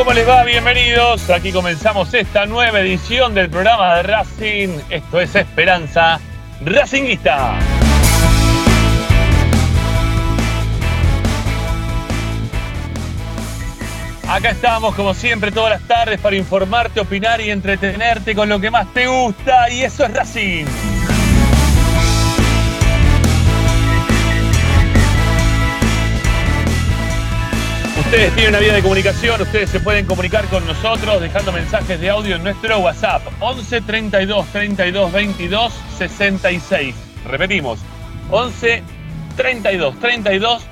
¿cómo les va? Bienvenidos. Aquí comenzamos esta nueva edición del programa de Racing. Esto es Esperanza Racinguista. Acá estamos como siempre todas las tardes para informarte, opinar y entretenerte con lo que más te gusta y eso es Racing. Ustedes tienen una vía de comunicación, ustedes se pueden comunicar con nosotros dejando mensajes de audio en nuestro WhatsApp 11 32 32 22 66. Repetimos, 11 32 32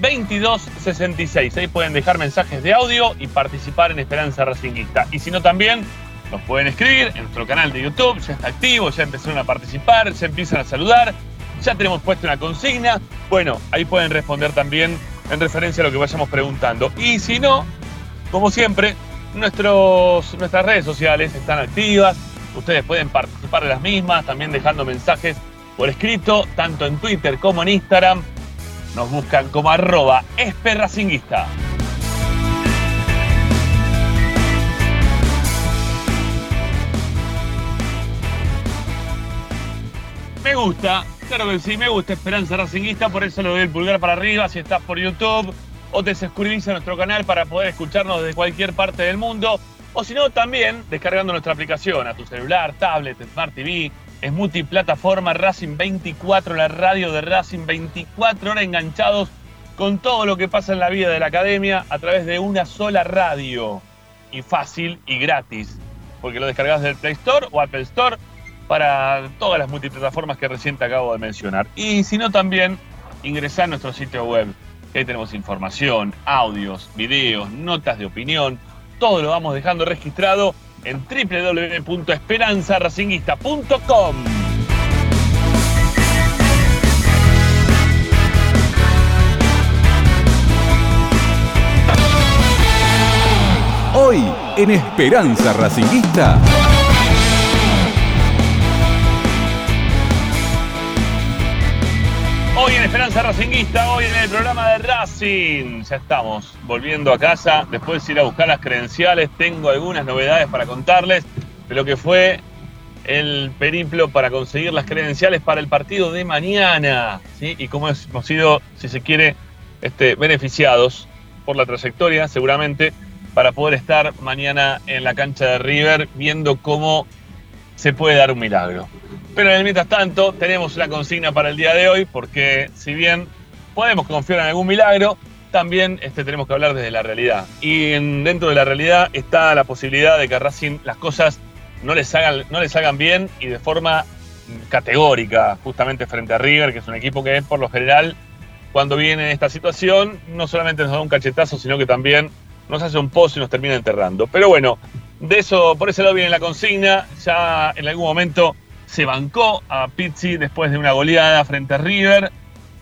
22 66. Ahí pueden dejar mensajes de audio y participar en Esperanza Racinguista. Y si no, también nos pueden escribir en nuestro canal de YouTube, ya está activo, ya empezaron a participar, se empiezan a saludar, ya tenemos puesto una consigna. Bueno, ahí pueden responder también en referencia a lo que vayamos preguntando. Y si no, como siempre, nuestros, nuestras redes sociales están activas. Ustedes pueden participar de las mismas, también dejando mensajes por escrito, tanto en Twitter como en Instagram. Nos buscan como arroba esperracinguista. Me gusta, claro que sí, me gusta Esperanza Racinguista, por eso le doy el pulgar para arriba si estás por YouTube o te suscribís a nuestro canal para poder escucharnos desde cualquier parte del mundo. O si no, también descargando nuestra aplicación a tu celular, tablet, Smart TV. Es multiplataforma Racing 24, la radio de Racing 24 horas enganchados con todo lo que pasa en la vida de la academia a través de una sola radio. Y fácil y gratis. Porque lo descargas del Play Store o Apple Store para todas las multiplataformas que recién te acabo de mencionar. Y si no, también ingresar a nuestro sitio web. Ahí tenemos información, audios, videos, notas de opinión. Todo lo vamos dejando registrado en www.esperanzaracinguista.com. Hoy en Esperanza Racinguista. Esperanza Racinguista, hoy en el programa de Racing. Ya estamos volviendo a casa. Después de ir a buscar las credenciales, tengo algunas novedades para contarles de lo que fue el periplo para conseguir las credenciales para el partido de mañana. ¿sí? Y cómo hemos sido, si se quiere, este, beneficiados por la trayectoria, seguramente, para poder estar mañana en la cancha de River viendo cómo se puede dar un milagro. Pero mientras tanto, tenemos una consigna para el día de hoy, porque si bien podemos confiar en algún milagro, también este, tenemos que hablar desde la realidad. Y dentro de la realidad está la posibilidad de que a Racing las cosas no les, hagan, no les hagan bien y de forma categórica, justamente frente a River, que es un equipo que por lo general, cuando viene en esta situación, no solamente nos da un cachetazo, sino que también nos hace un pozo y nos termina enterrando. Pero bueno, de eso, por ese lado viene la consigna. Ya en algún momento se bancó a Pizzi después de una goleada frente a River.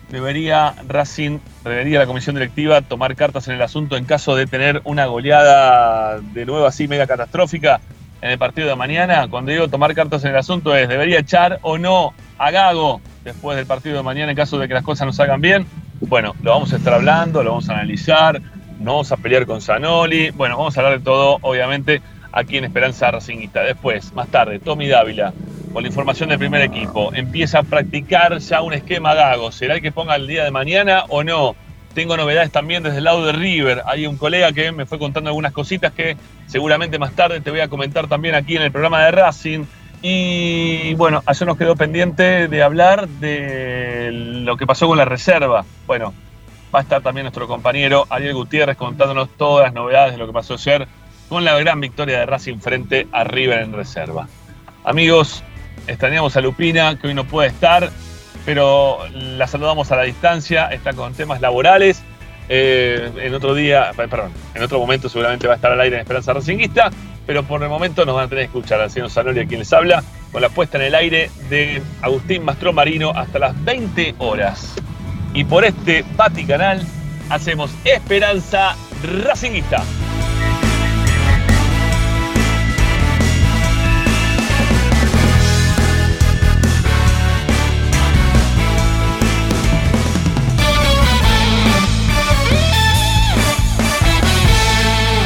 Debería Racing, debería la comisión directiva tomar cartas en el asunto en caso de tener una goleada de nuevo así mega catastrófica en el partido de mañana. Cuando digo tomar cartas en el asunto es, ¿debería echar o no a Gago después del partido de mañana en caso de que las cosas no salgan bien? Bueno, lo vamos a estar hablando, lo vamos a analizar, no vamos a pelear con Zanoli. Bueno, vamos a hablar de todo, obviamente, aquí en Esperanza Racingista. Después, más tarde, Tommy Dávila con la información del primer equipo. Empieza a practicar ya un esquema Gago. ¿Será el que ponga el día de mañana o no? Tengo novedades también desde el lado de River. Hay un colega que me fue contando algunas cositas que seguramente más tarde te voy a comentar también aquí en el programa de Racing. Y bueno, ayer nos quedó pendiente de hablar de lo que pasó con la reserva. Bueno, va a estar también nuestro compañero Ariel Gutiérrez contándonos todas las novedades de lo que pasó ayer con la gran victoria de Racing frente a River en reserva. Amigos, extrañamos a Lupina, que hoy no puede estar, pero la saludamos a la distancia, está con temas laborales. Eh, en otro día, perdón, en otro momento seguramente va a estar al aire en Esperanza Racinguista, pero por el momento nos van a tener que escuchar al señor Sanoli a quien les habla, con la puesta en el aire de Agustín Mastro Marino hasta las 20 horas. Y por este Pati Canal hacemos Esperanza Racinguista.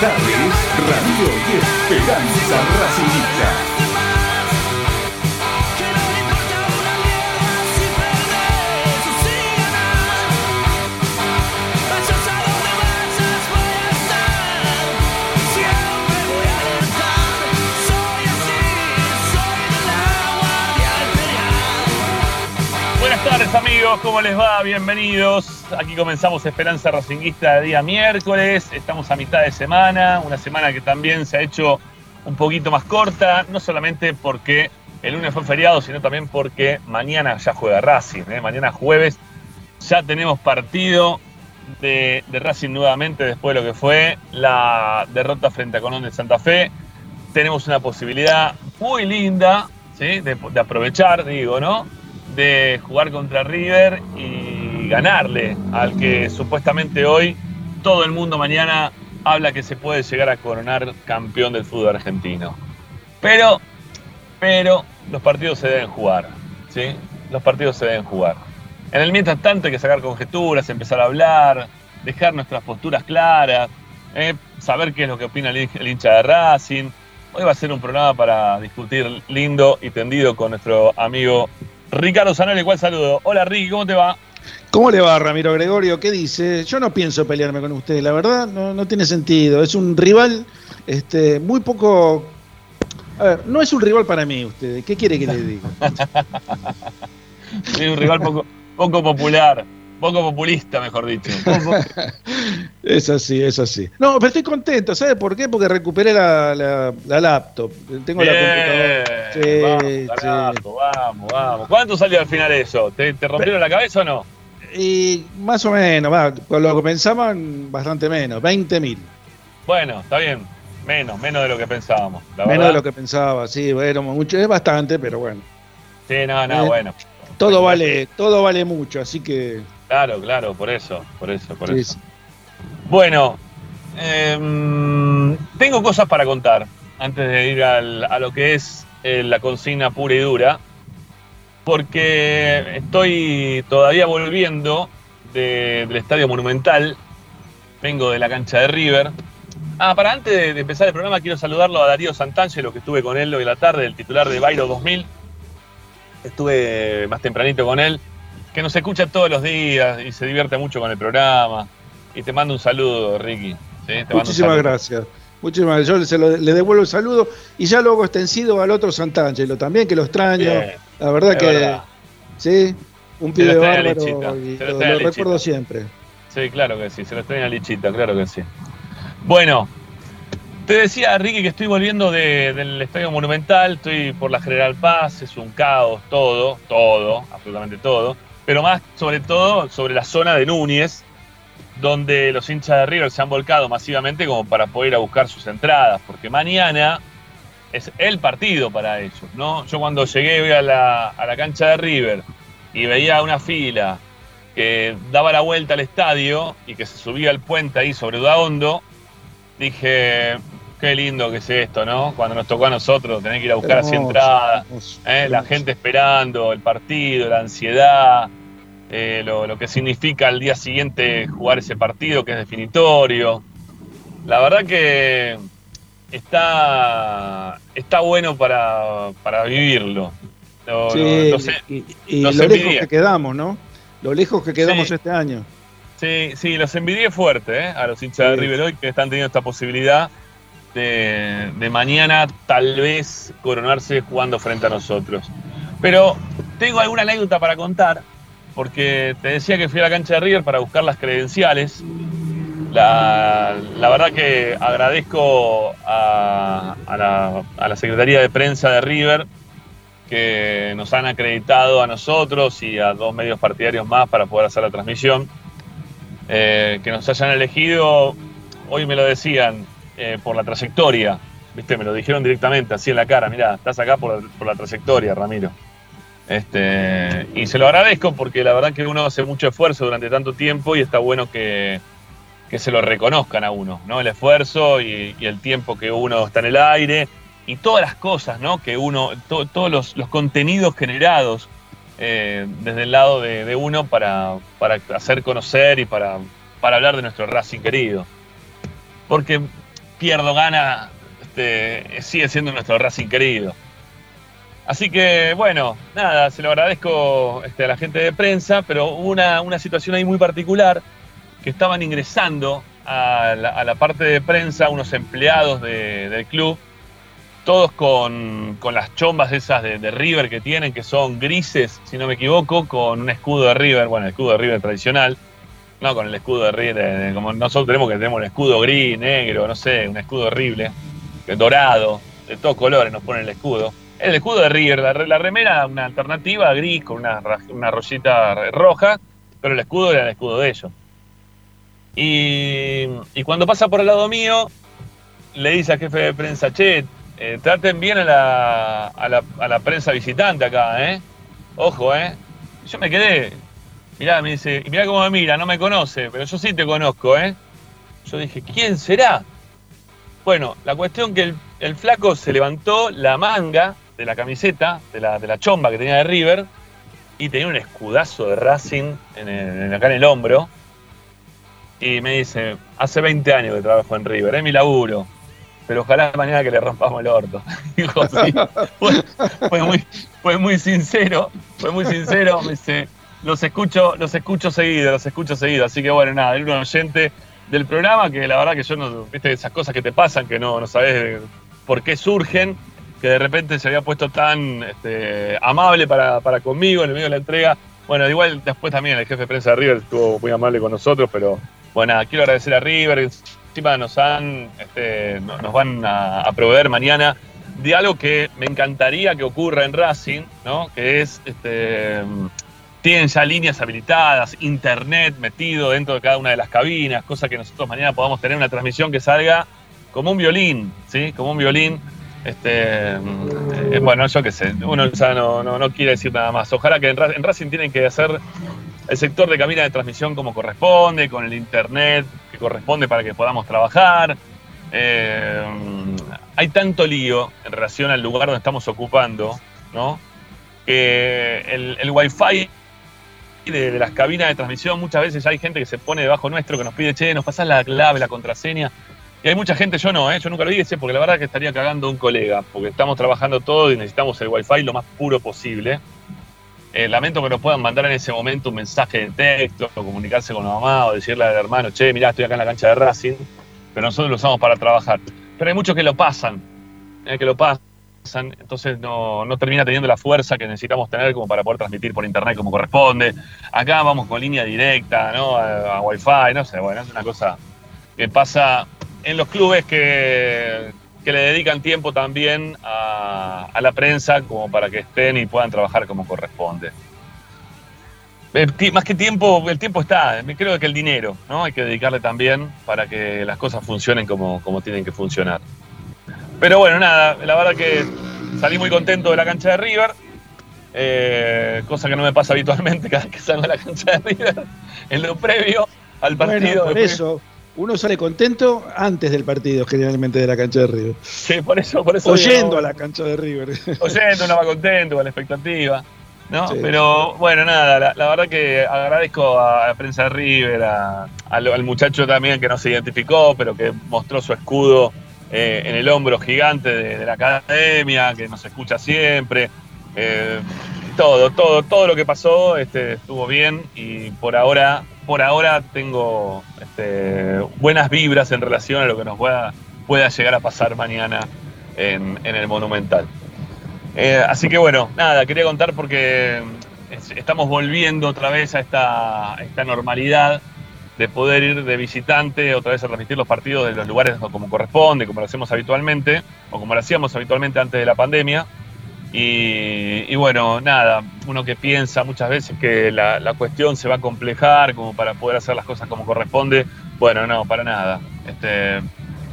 Tardes, Radio y Esperanza Racingista. Amigos, ¿cómo les va? Bienvenidos. Aquí comenzamos Esperanza Racinguista de día miércoles. Estamos a mitad de semana, una semana que también se ha hecho un poquito más corta, no solamente porque el lunes fue feriado, sino también porque mañana ya juega Racing. ¿eh? Mañana jueves ya tenemos partido de, Racing nuevamente después de lo que fue la derrota frente a Colón de Santa Fe. Tenemos una posibilidad muy linda de aprovechar, digo, ¿no? De jugar contra River y ganarle al que supuestamente hoy todo el mundo mañana habla que se puede llegar a coronar campeón del fútbol argentino. Pero, pero los partidos se deben jugar, ¿sí? Los partidos se deben jugar. En el mientras tanto hay que sacar conjeturas, empezar a hablar, dejar nuestras posturas claras, ¿eh? saber qué es lo que opina el, el hincha de Racing. Hoy va a ser un programa para discutir lindo y tendido con nuestro amigo Ricardo Zanoli, cual saludo. Hola Ricky, ¿cómo te va? ¿Cómo le va, Ramiro Gregorio? ¿Qué dice? Yo no pienso pelearme con usted, la verdad, no, no tiene sentido. Es un rival este, muy poco. A ver, no es un rival para mí, usted. ¿Qué quiere que le diga? Es un rival poco, poco popular, poco populista, mejor dicho. es así, es así. No, pero estoy contento, ¿sabe por qué? Porque recuperé la, la, la laptop. Tengo Bien, la computadora. Sí, vamos, carajo, vamos, vamos. ¿Cuánto salió al final eso? ¿Te, te rompieron la cabeza o no? sí. Y más o menos, va, con lo que pensaban, bastante menos, 20 mil. Bueno, está bien. Menos, menos de lo que pensábamos. La Menos verdad. de lo que pensaba, sí, bueno, mucho, es bastante, pero bueno. Sí, no, no, Eh, bueno. Todo vale, todo vale mucho, así que. Claro, claro, por eso, por eso, por sí, eso. Bueno, em, tengo cosas para contar antes de ir al- a lo que es eh, la consigna pura y dura, porque estoy todavía volviendo de- del Estadio Monumental, vengo de la cancha de River. Ah, para antes de, de empezar el programa quiero saludarlo a Darío Santangelo, que estuve con él hoy en la tarde, el titular de Bairo 2000. Estuve más tempranito con él, que nos escucha todos los días y se divierte mucho con el programa. Y te mando un saludo, Ricky. Muchísimas saludo. gracias. Muchísimas gracias. Yo se lo- le devuelvo el saludo y ya lo hago extensido al otro Santangelo también, que lo extraño. Bien, La verdad que verdad. sí, un pibe bárbaro Lichita, y se lo lo, recuerdo siempre. Sí, claro que sí, se lo extraña Lichita, claro que sí. Bueno, te decía, Ricky, que estoy volviendo de- del Estadio Monumental, estoy por la General Paz, es un caos, todo, todo, absolutamente todo, pero más sobre todo sobre la zona de Núñez, donde los hinchas de River se han volcado masivamente como para poder ir a buscar sus entradas, porque mañana es el partido para ellos, ¿no? Yo cuando llegué a la, a la cancha de River y veía una fila que daba la vuelta al estadio y que se subía al puente ahí sobre Udaondo, dije, qué lindo que es esto, ¿no? Cuando nos tocó a nosotros tener que ir a buscar así Hermoso, hermoso, ¿eh? la gente esperando el partido, la ansiedad, eh, lo, lo que significa al día siguiente jugar ese partido que es definitorio. La verdad que está, está bueno para, para vivirlo. Lo- Sí, lo- lo sé. y, lo lejos envidié. que quedamos, ¿no? Lo lejos que quedamos Sí. este año. Sí, sí, los envidié fuerte ¿eh? a los hinchas de. River hoy que están teniendo esta posibilidad de, mañana tal vez coronarse jugando frente a nosotros. Pero tengo alguna anécdota para contar, porque te decía que fui a la cancha de River para buscar las credenciales. La, la verdad que agradezco a, a la Secretaría de Prensa de River que nos han acreditado a nosotros y a dos medios partidarios más para poder hacer la transmisión. eh, que nos hayan elegido, hoy me lo decían, eh, por la trayectoria, ¿viste? Me lo dijeron directamente, así en la cara, mira, estás acá por, la trayectoria, Ramiro. Este, y se lo agradezco porque la verdad que uno hace mucho esfuerzo durante tanto tiempo y está bueno que, se lo reconozcan a uno, ¿no? El esfuerzo y, el tiempo que uno está en el aire y todas las cosas, ¿no? Que uno, todos los, contenidos generados eh, desde el lado de, uno para, para, hacer conocer y para, para hablar de nuestro Racing querido. Porque pierdo, gana, este, sigue siendo nuestro Racing querido. Así que, bueno, nada, se lo agradezco este, a la gente de prensa, pero hubo una, situación ahí muy particular, que estaban ingresando a la, parte de prensa unos empleados del club, todos con, las chombas esas de, River que tienen, que son grises, si no me equivoco, con un escudo de River, bueno, el escudo de River tradicional, no con el escudo de como nosotros tenemos que tenemos un escudo gris, negro, no sé, un escudo horrible, dorado, de todos colores nos ponen el escudo el escudo de River, la, remera, una alternativa gris con una, una roja, pero el escudo era el escudo de ellos. Y, cuando pasa por el lado mío, le dice al jefe de prensa, che, eh, traten bien a la, a, la, prensa visitante acá, ¿eh? Ojo, ¿eh? Yo me quedé, mirá, me dice, y mirá cómo me mira, no me conoce, pero yo sí te conozco, ¿eh? Yo dije, ¿quién será? Bueno, la cuestión que el, flaco se levantó la manga de la camiseta, de la, de la chomba que tenía de River, y tenía un escudazo de Racing en acá en el hombro. Y me dice, hace 20 años que trabajo en River, es mi laburo, pero ojalá mañana que le rompamos el orto. Dijo, sí, fue, muy, fue muy sincero, fue muy sincero, me dice, los escucho, los escucho seguido, los escucho seguido. Así que bueno, nada, era un oyente del programa que la verdad que yo no, viste, esas cosas que te pasan, que no, no sabes por qué surgen, que de repente se había puesto tan este, amable para, conmigo en el medio de la entrega. Bueno, igual después también el jefe de prensa de River estuvo muy amable con nosotros, pero bueno, quiero agradecer a River, encima nos han, este, nos van a, proveer mañana de algo que me encantaría que ocurra en Racing, ¿no? Que es, este, tienen ya líneas habilitadas, internet metido dentro de cada una de las cabinas, cosa que nosotros mañana podamos tener una transmisión que salga como un violín, ¿sí? Como un violín este, eh, bueno, yo qué sé, uno ya no, no, quiere decir nada más. Ojalá que en, Racing tienen que hacer el sector de cabina de transmisión como corresponde, con el internet que corresponde para que podamos trabajar. Eh, hay tanto lío en relación al lugar donde estamos ocupando, ¿no? Que el, el wifi de, las cabinas de transmisión, muchas veces hay gente que se pone debajo nuestro que nos pide, che, nos pasás la clave, la contraseña. Y hay mucha gente, yo no, ¿eh? yo nunca lo hice porque la verdad que estaría cagando un colega, porque estamos trabajando todo y necesitamos el wifi lo más puro posible. Eh, lamento que nos puedan mandar en ese momento un mensaje de texto, o comunicarse con la mamá, o decirle al hermano, che, mirá, estoy acá en la cancha de Racing, pero nosotros lo usamos para trabajar. Pero hay muchos que lo pasan, ¿eh? que lo pasan, entonces no, no, termina teniendo la fuerza que necesitamos tener como para poder transmitir por internet como corresponde. Acá vamos con línea directa, ¿no? A, a Wi-Fi, no sé, bueno, es una cosa que pasa en los clubes que, le dedican tiempo también a, la prensa como para que estén y puedan trabajar como corresponde. Más que tiempo, el tiempo está, creo que el dinero, ¿no? Hay que dedicarle también para que las cosas funcionen como, como tienen que funcionar. Pero bueno, nada, la verdad que salí muy contento de la cancha de River, eh, cosa que no me pasa habitualmente cada vez que salgo a la cancha de River, en lo previo al partido. por eso, uno sale contento antes del partido, generalmente de la cancha de River. Sí, por eso, por eso. Oyendo a la cancha de River. Oyendo, uno va contento, con la expectativa. ¿no? Pero bueno, nada, la, verdad que agradezco a la prensa de River, al, muchacho también que no se identificó, pero que mostró su escudo eh, en el hombro gigante de, la academia, que nos escucha siempre. Eh, todo, todo, todo lo que pasó este, estuvo bien y por ahora por ahora tengo este, buenas vibras en relación a lo que nos pueda, pueda llegar a pasar mañana en, el Monumental. Eh, así que bueno, nada, quería contar porque estamos volviendo otra vez a esta, esta normalidad de poder ir de visitante, otra vez a transmitir los partidos de los lugares como corresponde, como lo hacemos habitualmente, o como lo hacíamos habitualmente antes de la pandemia. Y, bueno, nada, uno que piensa muchas veces que la, la, cuestión se va a complejar como para poder hacer las cosas como corresponde. Bueno, no, para nada. Este,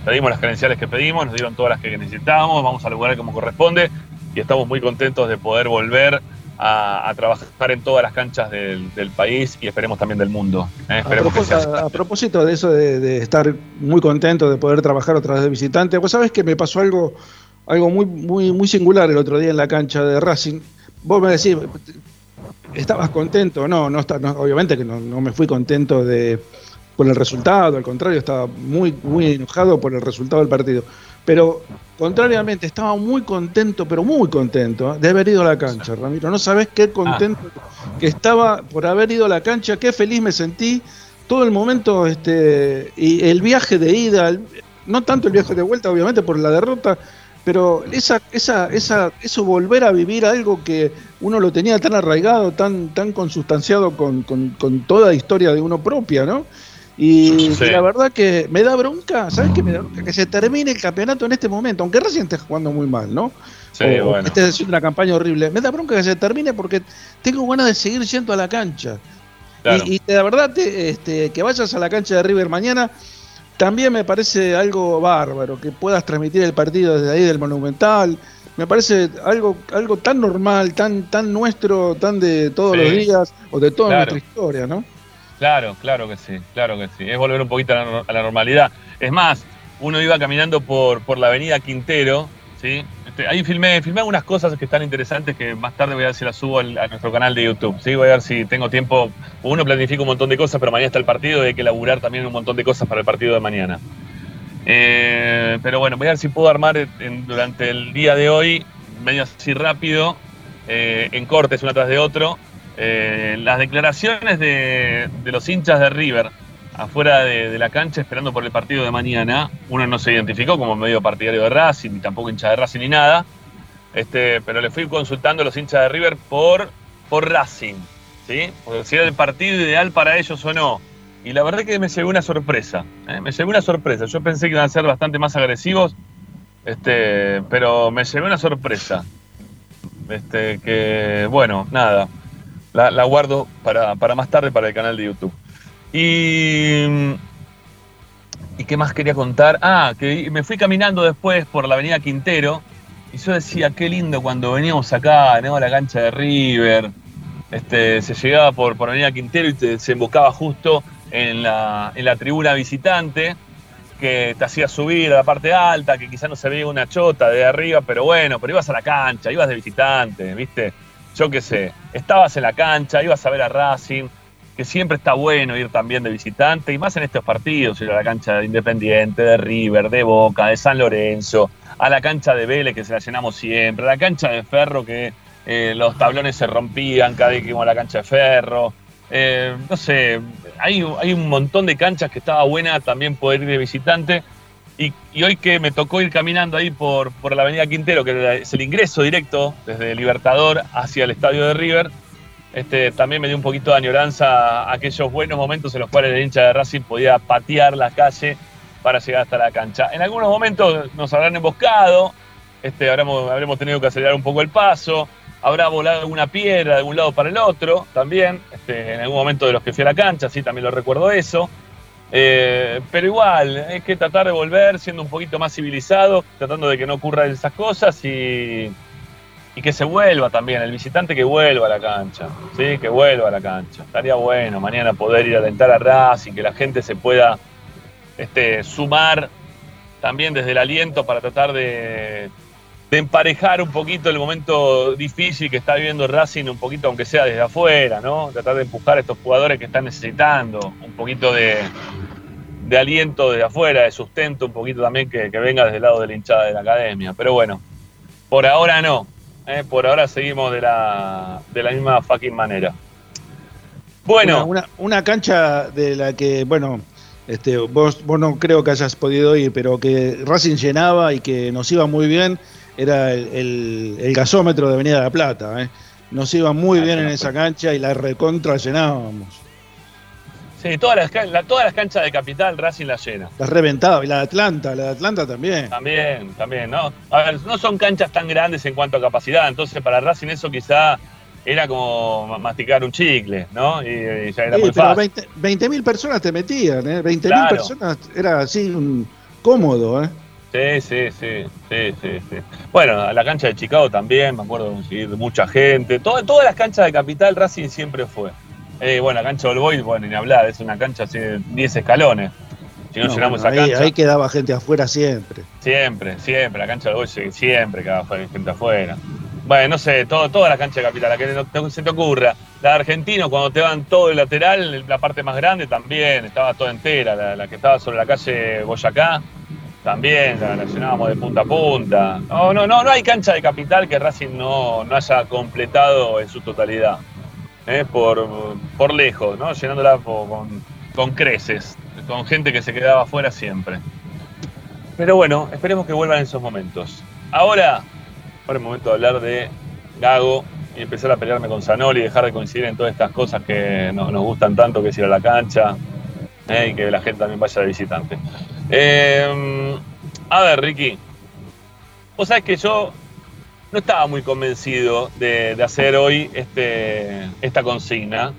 pedimos las credenciales que pedimos, nos dieron todas las que necesitábamos, vamos a lugar como corresponde y estamos muy contentos de poder volver a, trabajar en todas las canchas del, país y esperemos también del mundo. ¿eh? a, propósito, de eso de, estar muy contento de poder trabajar otra vez de visitante, vos sabés que me pasó algo, algo muy, muy, muy singular el otro día en la cancha de Racing. Vos me decís, ¿estabas contento? No, no, está, obviamente que no, no me fui contento de por el resultado, al contrario, estaba muy, muy enojado por el resultado del partido. Pero contrariamente, estaba muy contento, pero muy contento ¿eh? de haber ido a la cancha, Ramiro. No sabes qué contento que estaba por haber ido a la cancha, qué feliz me sentí todo el momento, este, y el viaje de ida, no tanto el viaje de vuelta, obviamente, por la derrota, pero esa, esa, esa, eso volver a vivir algo que uno lo tenía tan arraigado, tan, tan consustanciado con, con, con toda la historia de uno propia, ¿no? Y la verdad que me da bronca, ¿sabes qué me da bronca? Que se termine el campeonato en este momento, aunque recién esté jugando muy mal, ¿no? Sí, bueno. Esté haciendo una campaña horrible. Me da bronca que se termine porque tengo ganas de seguir yendo a la cancha. Y, la verdad, este, que vayas a la cancha de River mañana, también me parece algo bárbaro, que puedas transmitir el partido desde ahí del Monumental. Me parece algo, algo tan normal, tan, tan nuestro, tan de todos los días, o de toda nuestra historia, ¿no? Claro, claro que sí, claro que sí. Es volver un poquito a la, normalidad. Es más, uno iba caminando por, por la avenida Quintero, ¿sí? Este, ahí filmé, filmé algunas cosas que están interesantes que más tarde voy a ver si las subo a nuestro canal de YouTube. ¿sí? Voy a ver si tengo tiempo. Uno planifica un montón de cosas, pero mañana está el partido y hay que laburar también un montón de cosas para el partido de mañana. Eh, pero bueno, voy a ver si puedo armar durante el día de hoy, medio así rápido, eh, en cortes uno tras de otro, eh, las declaraciones de, los hinchas de River afuera de, la cancha esperando por el partido de mañana, uno no se identificó como medio partidario de Racing, ni tampoco hincha de Racing ni nada, este, pero le fui consultando a los hinchas de River por, por Racing, ¿sí? si era el partido ideal para ellos o no. Y la verdad que me llegó una sorpresa, ¿eh? me llegó una sorpresa. Yo pensé que iban a ser bastante más agresivos, este, pero me llegó una sorpresa. Este, que, bueno, nada, la, guardo para, más tarde para el canal de YouTube. Y, ¿Y qué más quería contar? Ah, que me fui caminando después por la avenida Quintero y yo decía, qué lindo cuando veníamos acá, veníamos a la cancha de River, este, se llegaba por, por avenida Quintero y se embocaba justo en la, en la tribuna visitante que te hacía subir a la parte alta, que quizás no se veía una chota de arriba, pero bueno, pero ibas a la cancha, ibas de visitante, ¿viste? Yo qué sé, estabas en la cancha, ibas a ver a Racing, que siempre está bueno ir también de visitante, y más en estos partidos, ir a la cancha de Independiente, de River, de Boca, de San Lorenzo, a la cancha de Vélez, que se la llenamos siempre, a la cancha de Ferro, que eh, los tablones se rompían cada vez que íbamos a la cancha de Ferro. Eh, no sé, hay, hay un montón de canchas que estaba buena también poder ir de visitante. Y, hoy que me tocó ir caminando ahí por, por la avenida Quintero, que es el ingreso directo desde Libertador hacia el estadio de River, este, también me dio un poquito de añoranza a aquellos buenos momentos en los cuales el hincha de Racing podía patear la calle para llegar hasta la cancha. En algunos momentos nos habrán emboscado, este, habremos, habremos tenido que acelerar un poco el paso, habrá volado alguna piedra de un lado para el otro también, este, en algún momento de los que fui a la cancha, sí, también lo recuerdo eso. Eh, pero igual, hay que tratar de volver siendo un poquito más civilizado, tratando de que no ocurran esas cosas y, que se vuelva también, el visitante que vuelva a la cancha, ¿sí? que vuelva a la cancha. Estaría bueno mañana poder ir a alentar a Racing, que la gente se pueda este, sumar también desde el aliento para tratar de, de emparejar un poquito el momento difícil que está viviendo Racing, un poquito aunque sea desde afuera, ¿no? Tratar de empujar a estos jugadores que están necesitando un poquito de, de aliento desde afuera, de sustento un poquito también que, venga desde el lado de la hinchada de la academia. Pero bueno, por ahora no. ¿eh? Por ahora seguimos de la, de la misma fucking manera. Bueno. Una, una, cancha de la que, bueno, este, vos, vos no creo que hayas podido ir, pero que Racing llenaba y que nos iba muy bien era el, gasómetro de Avenida de la Plata. ¿eh? Nos iba muy bien en esa cancha y la recontra llenábamos. Sí, todas las, todas las canchas de Capital Racing las llena. Las reventado, y la de Atlanta, la de Atlanta también. También, también, ¿no? A ver, no son canchas tan grandes en cuanto a capacidad, entonces para Racing eso quizá era como masticar un chicle, ¿no? Y, ya era muy fácil. 20 mil personas te metían, ¿eh? 20 mil personas era así un cómodo, ¿eh? Sí, sí, sí, sí, sí, sí. Bueno, a la cancha de Chicago también, me acuerdo de mucha gente. todas las canchas de Capital Racing siempre fue. Eh, bueno, la cancha del Boy, bueno, ni hablar, es una cancha así de 10 escalones. Si no, llenamos esa ahí, cancha. Ahí quedaba gente afuera siempre. Siempre, siempre. La cancha del Boy siempre quedaba gente afuera. Bueno, no sé, todo, toda la cancha de capital, la que no, se te ocurra. La de Argentino, cuando te van todo el lateral, la parte más grande también, estaba toda entera. La, que estaba sobre la calle Boyacá, también, la, llenábamos de punta a punta. No, no, no, no hay cancha de capital que Racing no, no haya completado en su totalidad. ¿eh? por, por lejos, ¿no? llenándola con, con creces, con gente que se quedaba afuera siempre. Pero bueno, esperemos que vuelvan esos momentos. Ahora, ahora es momento de hablar de Gago y empezar a pelearme con Zanoli y dejar de coincidir en todas estas cosas que nos gustan tanto, que es ir a la cancha ¿eh? y que la gente también vaya de visitante. Eh, a ver, Ricky, vos sabés que yo no estaba muy convencido de, hacer hoy este, esta consigna.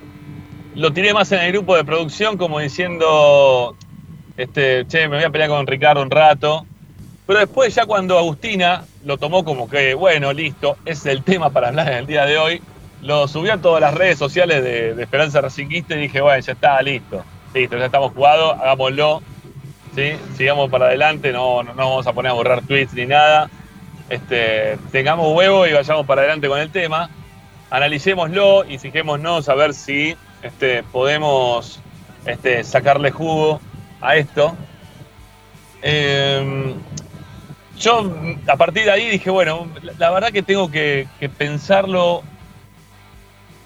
Lo tiré más en el grupo de producción como diciendo, este, che, me voy a pelear con Ricardo un rato. Pero después ya cuando Agustina lo tomó como que, bueno, listo, es el tema para hablar en el día de hoy, lo subió a todas las redes sociales de, Esperanza Racinguista y dije, bueno, ya está, listo. Listo, ya estamos jugados, hagámoslo. Sigamos para adelante, no, no, vamos a poner a borrar tweets ni nada este, tengamos huevo y vayamos para adelante con el tema, analicémoslo y fijémonos a ver si este, podemos este, sacarle jugo a esto. Em, yo a partir de ahí dije, bueno, la verdad que tengo que, pensarlo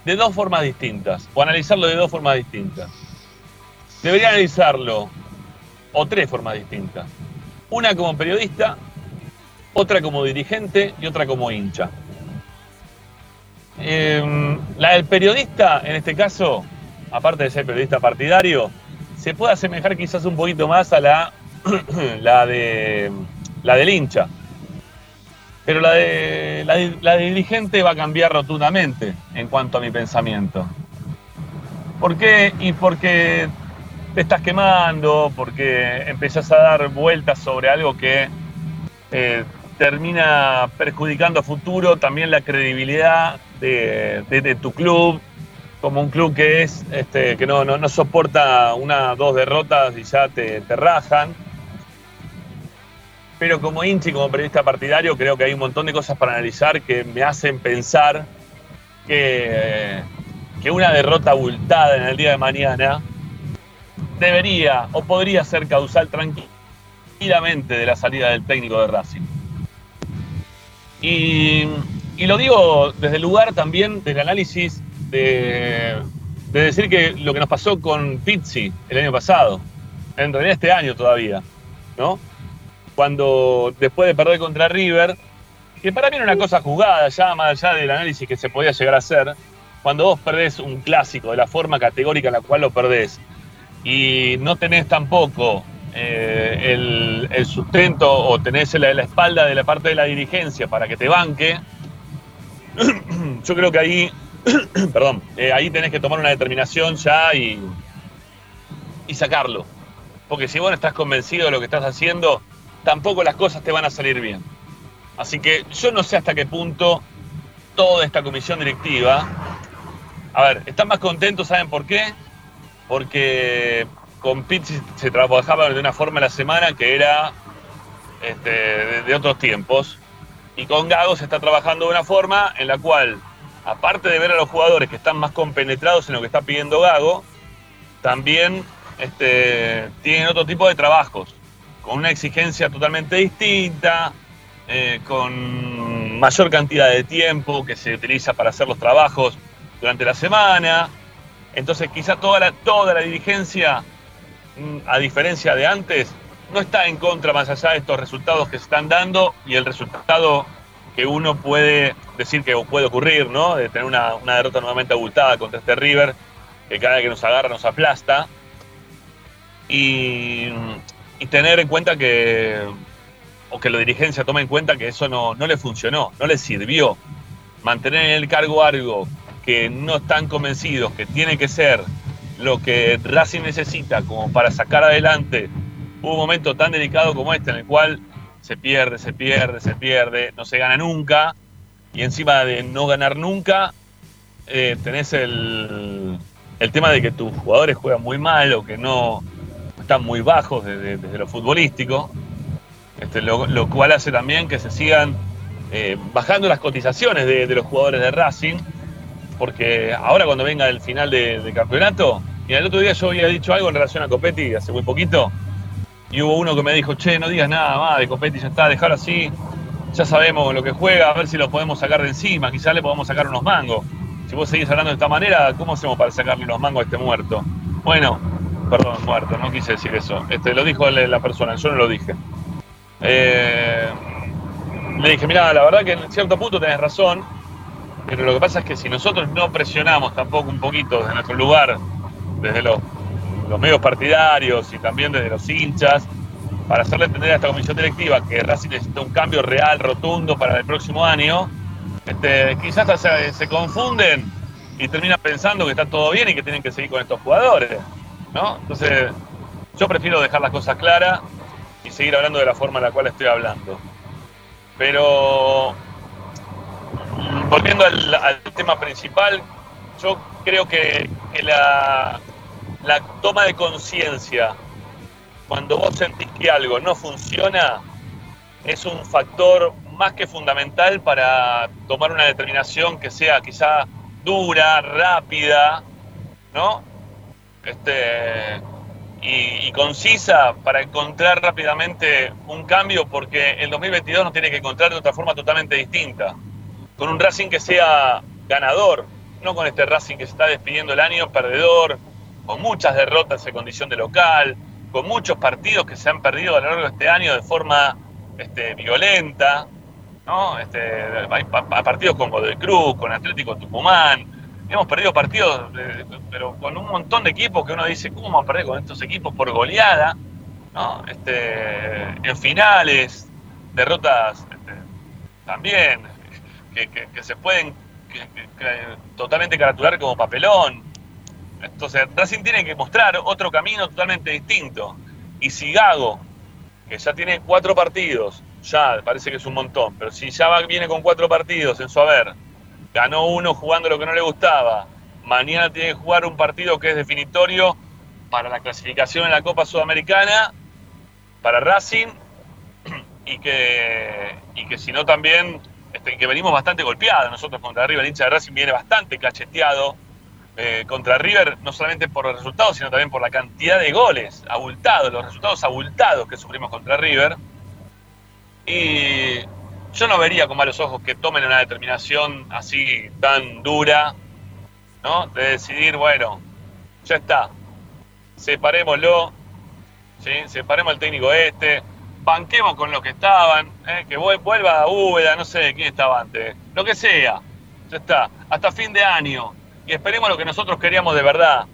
de dos formas distintas, o analizarlo de dos formas distintas. Debería analizarlo, o tres formas distintas. Una como periodista otra como dirigente y otra como hincha. Em, la del periodista, en este caso, aparte de ser periodista partidario, se puede asemejar quizás un poquito más a la, la, de, la del hincha. Pero la de, la, la de dirigente va a cambiar rotundamente en cuanto a mi pensamiento. ¿Por qué? Y porque te estás quemando, porque empezás a dar vueltas sobre algo que eh, termina perjudicando a futuro también la credibilidad de, tu club, como un club que es este, que no, soporta una dos derrotas y ya te, te, rajan. Pero como hinchi, como periodista partidario, creo que hay un montón de cosas para analizar que me hacen pensar que una derrota abultada en el día de mañana debería o podría ser causal tranquilamente de la salida del técnico de Racing. Y, lo digo desde el lugar también del análisis de, decir que lo que nos pasó con Pizzi el año pasado, en este año todavía, ¿no? Cuando después de perder contra River, que para mí era una cosa jugada, ya más allá del análisis que se podía llegar a hacer, cuando vos perdés un clásico de la forma categórica en la cual lo perdés y no tenés tampoco eh, el, sustento o tenés la, espalda de la parte de la dirigencia para que te banque, yo creo que ahí, perdón, eh, ahí tenés que tomar una determinación ya y, y sacarlo. Porque si vos no estás convencido de lo que estás haciendo, tampoco las cosas te van a salir bien. Así que yo no sé hasta qué punto toda esta comisión directiva, a ver, están más contentos, ¿saben por qué? Porque con Pizzi se trabajaba de una forma a la semana que era este, de, otros tiempos. Y con Gago se está trabajando de una forma en la cual, aparte de ver a los jugadores que están más compenetrados en lo que está pidiendo Gago, también este, tienen otro tipo de trabajos, con una exigencia totalmente distinta, eh, con mayor cantidad de tiempo que se utiliza para hacer los trabajos durante la semana. Entonces quizá toda la, toda la dirigencia a diferencia de antes, no está en contra más allá de estos resultados que se están dando y el resultado que uno puede decir que puede ocurrir, ¿no? De tener una, derrota nuevamente abultada contra este River, que cada vez que nos agarra nos aplasta. y, tener en cuenta que, o que la dirigencia tome en cuenta que eso no, no le funcionó, no le sirvió. Mantener en el cargo algo que no están convencidos que tiene que ser lo que Racing necesita como para sacar adelante un momento tan delicado como este, en el cual se pierde, se pierde, se pierde, no se gana nunca, y encima de no ganar nunca, eh, tenés el, el, tema de que tus jugadores juegan muy mal o que no están muy bajos desde, lo futbolístico, este, lo, cual hace también que se sigan eh, bajando las cotizaciones de, los jugadores de Racing, porque ahora cuando venga el final de, campeonato, y el otro día yo había dicho algo en relación a Copetti hace muy poquito, y hubo uno que me dijo, che, no digas nada más de Copetti, ya está, dejar así, ya sabemos lo que juega, a ver si lo podemos sacar de encima, quizás le podemos sacar unos mangos. Si vos seguís hablando de esta manera, ¿cómo hacemos para sacarle unos mangos a este muerto? Bueno, perdón, muerto, no quise decir eso. Este, lo dijo la persona, yo no lo dije. Eh, le dije, mira, la verdad que en cierto punto tenés razón, pero lo que pasa es que si nosotros no presionamos tampoco un poquito desde nuestro lugar, desde los medios partidarios y también desde los hinchas, para hacerle entender a esta comisión directiva que Racing necesita un cambio real, rotundo para el próximo año, este, quizás se, confunden y terminan pensando que está todo bien y que tienen que seguir con estos jugadores. ¿no? Entonces, yo prefiero dejar las cosas claras y seguir hablando de la forma en la cual estoy hablando. Pero, volviendo al, tema principal, yo creo que la, toma de conciencia, cuando vos sentís que algo no funciona, es un factor más que fundamental para tomar una determinación que sea quizá dura, rápida, ¿no? Este, y, concisa para encontrar rápidamente un cambio, porque el 2022 nos tiene que encontrar de otra forma totalmente distinta. Con un Racing que sea ganador, no con este Racing que se está despidiendo el año perdedor, con muchas derrotas en condición de local, con muchos partidos que se han perdido a lo largo de este año de forma este, violenta, ¿no? Este, hay, partidos con Godoy Cruz, con Atlético Tucumán, hemos perdido partidos, pero con un montón de equipos que uno dice, ¿cómo vamos a perder con estos equipos por goleada? ¿no? Este, en finales, derrotas este, también, que, se pueden totalmente caratular como papelón. Entonces, Racing tiene que mostrar otro camino totalmente distinto. Y si Gago, que ya tiene cuatro partidos, ya parece que es un montón, pero si ya viene con cuatro partidos en su haber, ganó uno jugando lo que no le gustaba, mañana tiene que jugar un partido que es definitorio para la clasificación en la Copa Sudamericana, para Racing, y que, y que si no también, este, que venimos bastante golpeados nosotros contra arriba, el hincha de Racing viene bastante cacheteado eh, contra River, no solamente por los resultados, sino también por la cantidad de goles abultados, los resultados abultados que sufrimos contra River. Y yo no vería con malos ojos que tomen una determinación así tan dura, ¿no? De decidir, bueno, ya está, separémoslo, ¿sí? separemos al técnico este, banquemos con los que estaban, ¿eh? que vuelva a Úbeda, no sé quién estaba antes, lo que sea, ya está, hasta fin de año, y esperemos lo que nosotros queríamos de verdad.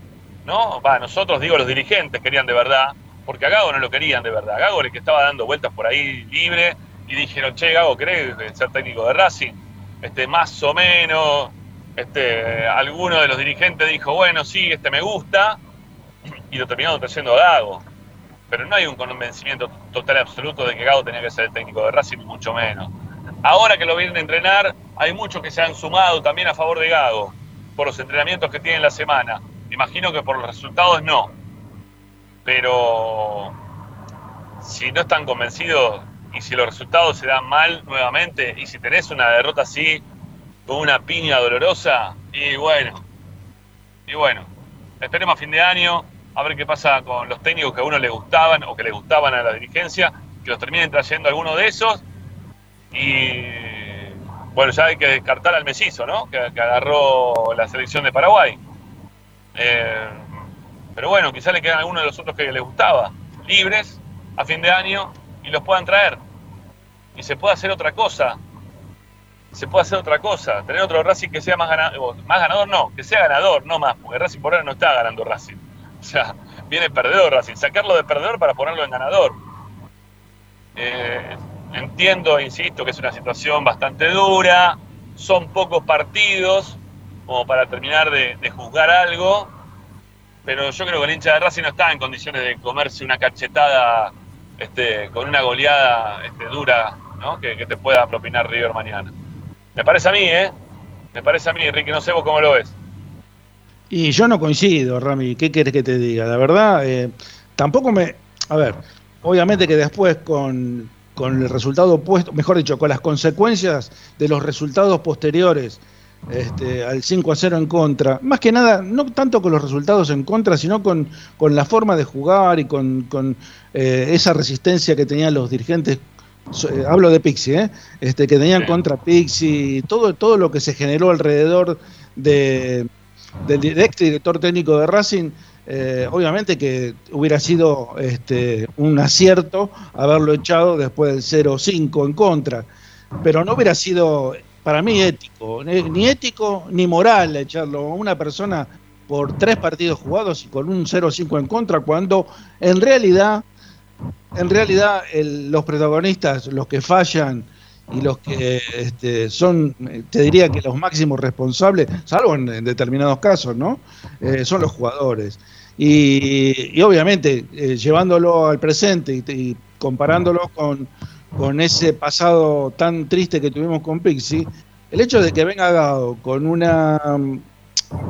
¿No? Va, nosotros digo los dirigentes querían de verdad, porque a Gago no lo querían de verdad. Gago era el que estaba dando vueltas por ahí libre y dijeron, che, Gago, ¿querés ser técnico de Racing? Este, más o menos, este, alguno de los dirigentes dijo, bueno, sí, este me gusta, y lo terminaron trayendo a Gago. Pero no hay un convencimiento total absoluto de que Gago tenía que ser el técnico de Racing, mucho menos. Ahora que lo vienen a entrenar, hay muchos que se han sumado también a favor de Gago por los entrenamientos que tienen la semana. Imagino que por los resultados no. Pero si no están convencidos y si los resultados se dan mal nuevamente y si tenés una derrota así con una piña dolorosa, y bueno, y bueno, esperemos a fin de año a ver qué pasa con los técnicos que a uno le gustaban o que le gustaban a la dirigencia, que los terminen trayendo alguno de esos y bueno, ya hay que descartar al Mesizo, ¿no? Que, agarró la selección de Paraguay. Eh, pero bueno, quizá le quedan algunos de los otros que les gustaba, libres a fin de año y los puedan traer. Y se puede hacer otra cosa. Se puede hacer otra cosa. Tener otro Racing que sea más ganador, más ganador no, que sea ganador, no más, porque Racing por ahora no está ganando Racing. O sea, viene perdedor Racing, sacarlo de perdedor para ponerlo en ganador. Eh, entiendo, insisto, que es una situación bastante dura, son pocos partidos como para terminar de, juzgar algo, pero yo creo que el hincha de Racing no está en condiciones de comerse una cachetada este, con una goleada este, dura que, que, te pueda propinar River mañana. Me parece a mí, ¿eh? Me parece a mí, Enrique, no sé vos cómo lo ves. Y yo no coincido, Rami, ¿qué quieres que te diga? La verdad, eh, tampoco me... A ver, obviamente que después con, el resultado opuesto, mejor dicho, con las consecuencias de los resultados posteriores este, al 5 a 0 en contra, más que nada, no tanto con los resultados en contra, sino con, con la forma de jugar y con, eh, esa resistencia que tenían los dirigentes eh, hablo de Pixie, ¿eh? este, que tenían contra Pixie, todo, todo lo que se generó alrededor de, del ex director técnico de Racing, eh, obviamente que hubiera sido este, un acierto haberlo echado después del 0-5 en contra, pero no hubiera sido para mí ético, ni ético ni moral echarlo a una persona por tres partidos jugados y con un 0-5 en contra, cuando en realidad, en realidad los protagonistas, los que fallan y los que este, son, te diría que los máximos responsables, salvo en, determinados casos, ¿no? Eh, son los jugadores. Y, obviamente, eh, llevándolo al presente y, comparándolo con, con, ese pasado tan triste que tuvimos con Pixie, el hecho de que venga dado con una mm,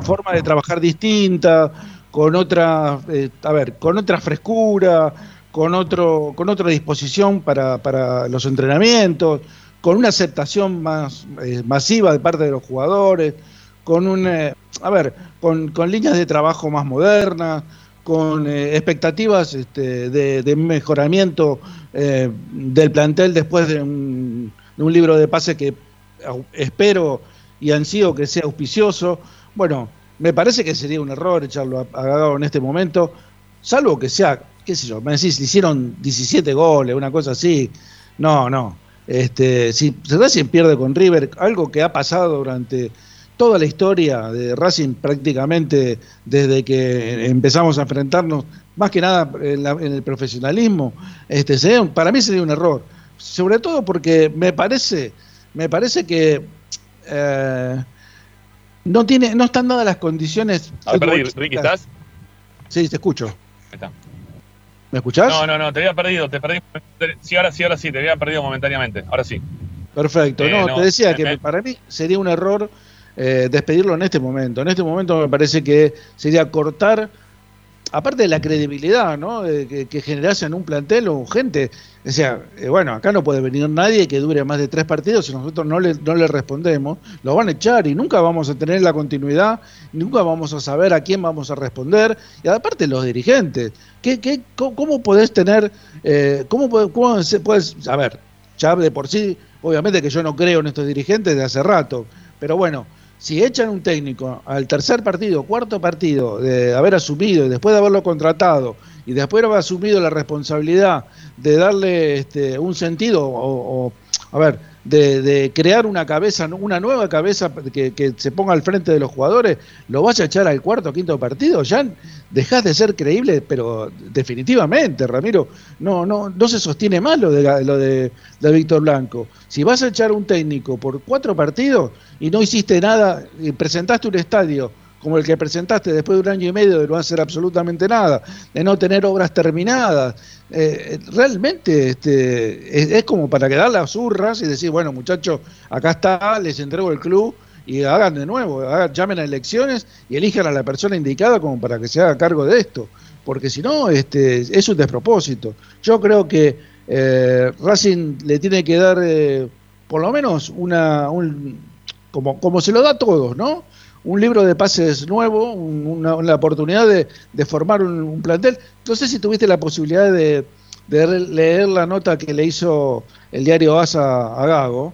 forma de trabajar distinta, con otra, eh, a ver, con otra frescura, con otro, con otra disposición para, para los entrenamientos, con una aceptación más eh, masiva de parte de los jugadores, con un, eh, a ver, con, líneas de trabajo más modernas, con eh, expectativas este, de, mejoramiento del plantel después de un, libro de pase que espero y ansío que sea auspicioso. Bueno, me parece que sería un error echarlo a, a en este momento, salvo que sea, qué sé yo, me decís, hicieron 17 goles, una cosa así. No, no, este, si Racing pierde con River, algo que ha pasado durante toda la historia de Racing prácticamente desde que empezamos a enfrentarnos, más que nada en, el profesionalismo, este, para mí sería un error. Sobre todo porque me parece, me parece que eh, no tiene, no están dadas las condiciones. Ricky, ¿estás? Sí, te escucho. está. ¿Me escuchás? No, no, no, te había perdido, te perdí. Sí, ahora sí, ahora sí, te había perdido momentáneamente, ahora sí. Perfecto, no, te decía que para mí sería un error eh, despedirlo en este momento. En este momento me parece que sería cortar aparte de la credibilidad ¿no? que, que generase en un plantel o gente, o sea, eh, bueno, acá no puede venir nadie que dure más de tres partidos si nosotros no le, no le respondemos, lo van a echar y nunca vamos a tener la continuidad, nunca vamos a saber a quién vamos a responder, y aparte los dirigentes, ¿qué, qué, cómo, podés tener, eh, cómo, cómo puedes, a ver, ya de por sí, obviamente que yo no creo en estos dirigentes de hace rato, pero bueno, si echan un técnico al tercer partido, cuarto partido de haber asumido y después de haberlo contratado y después de haber asumido la responsabilidad de darle este, un sentido o, a ver, de, crear una cabeza, una nueva cabeza que, se ponga al frente de los jugadores, lo vas a echar al cuarto o quinto partido, ya dejás de ser creíble, pero definitivamente, Ramiro, no, no, no se sostiene más lo de, lo de, de Víctor Blanco. Si vas a echar un técnico por cuatro partidos y no hiciste nada, y presentaste un estadio como el que presentaste después de un año y medio de no hacer absolutamente nada, de no tener obras terminadas. Eh, realmente este, es, como para quedar las urras y decir, bueno muchachos, acá está, les entrego el club y hagan de nuevo, llamen a elecciones y elijan a la persona indicada como para que se haga cargo de esto, porque si no, este, es un despropósito. Yo creo que eh, Racing le tiene que dar eh, por lo menos una, un, como, como se lo da a todos, ¿no? Un libro de pases nuevo, una, oportunidad de, formar un, plantel. No sé si tuviste la posibilidad de, leer la nota que le hizo el diario ASA a Gago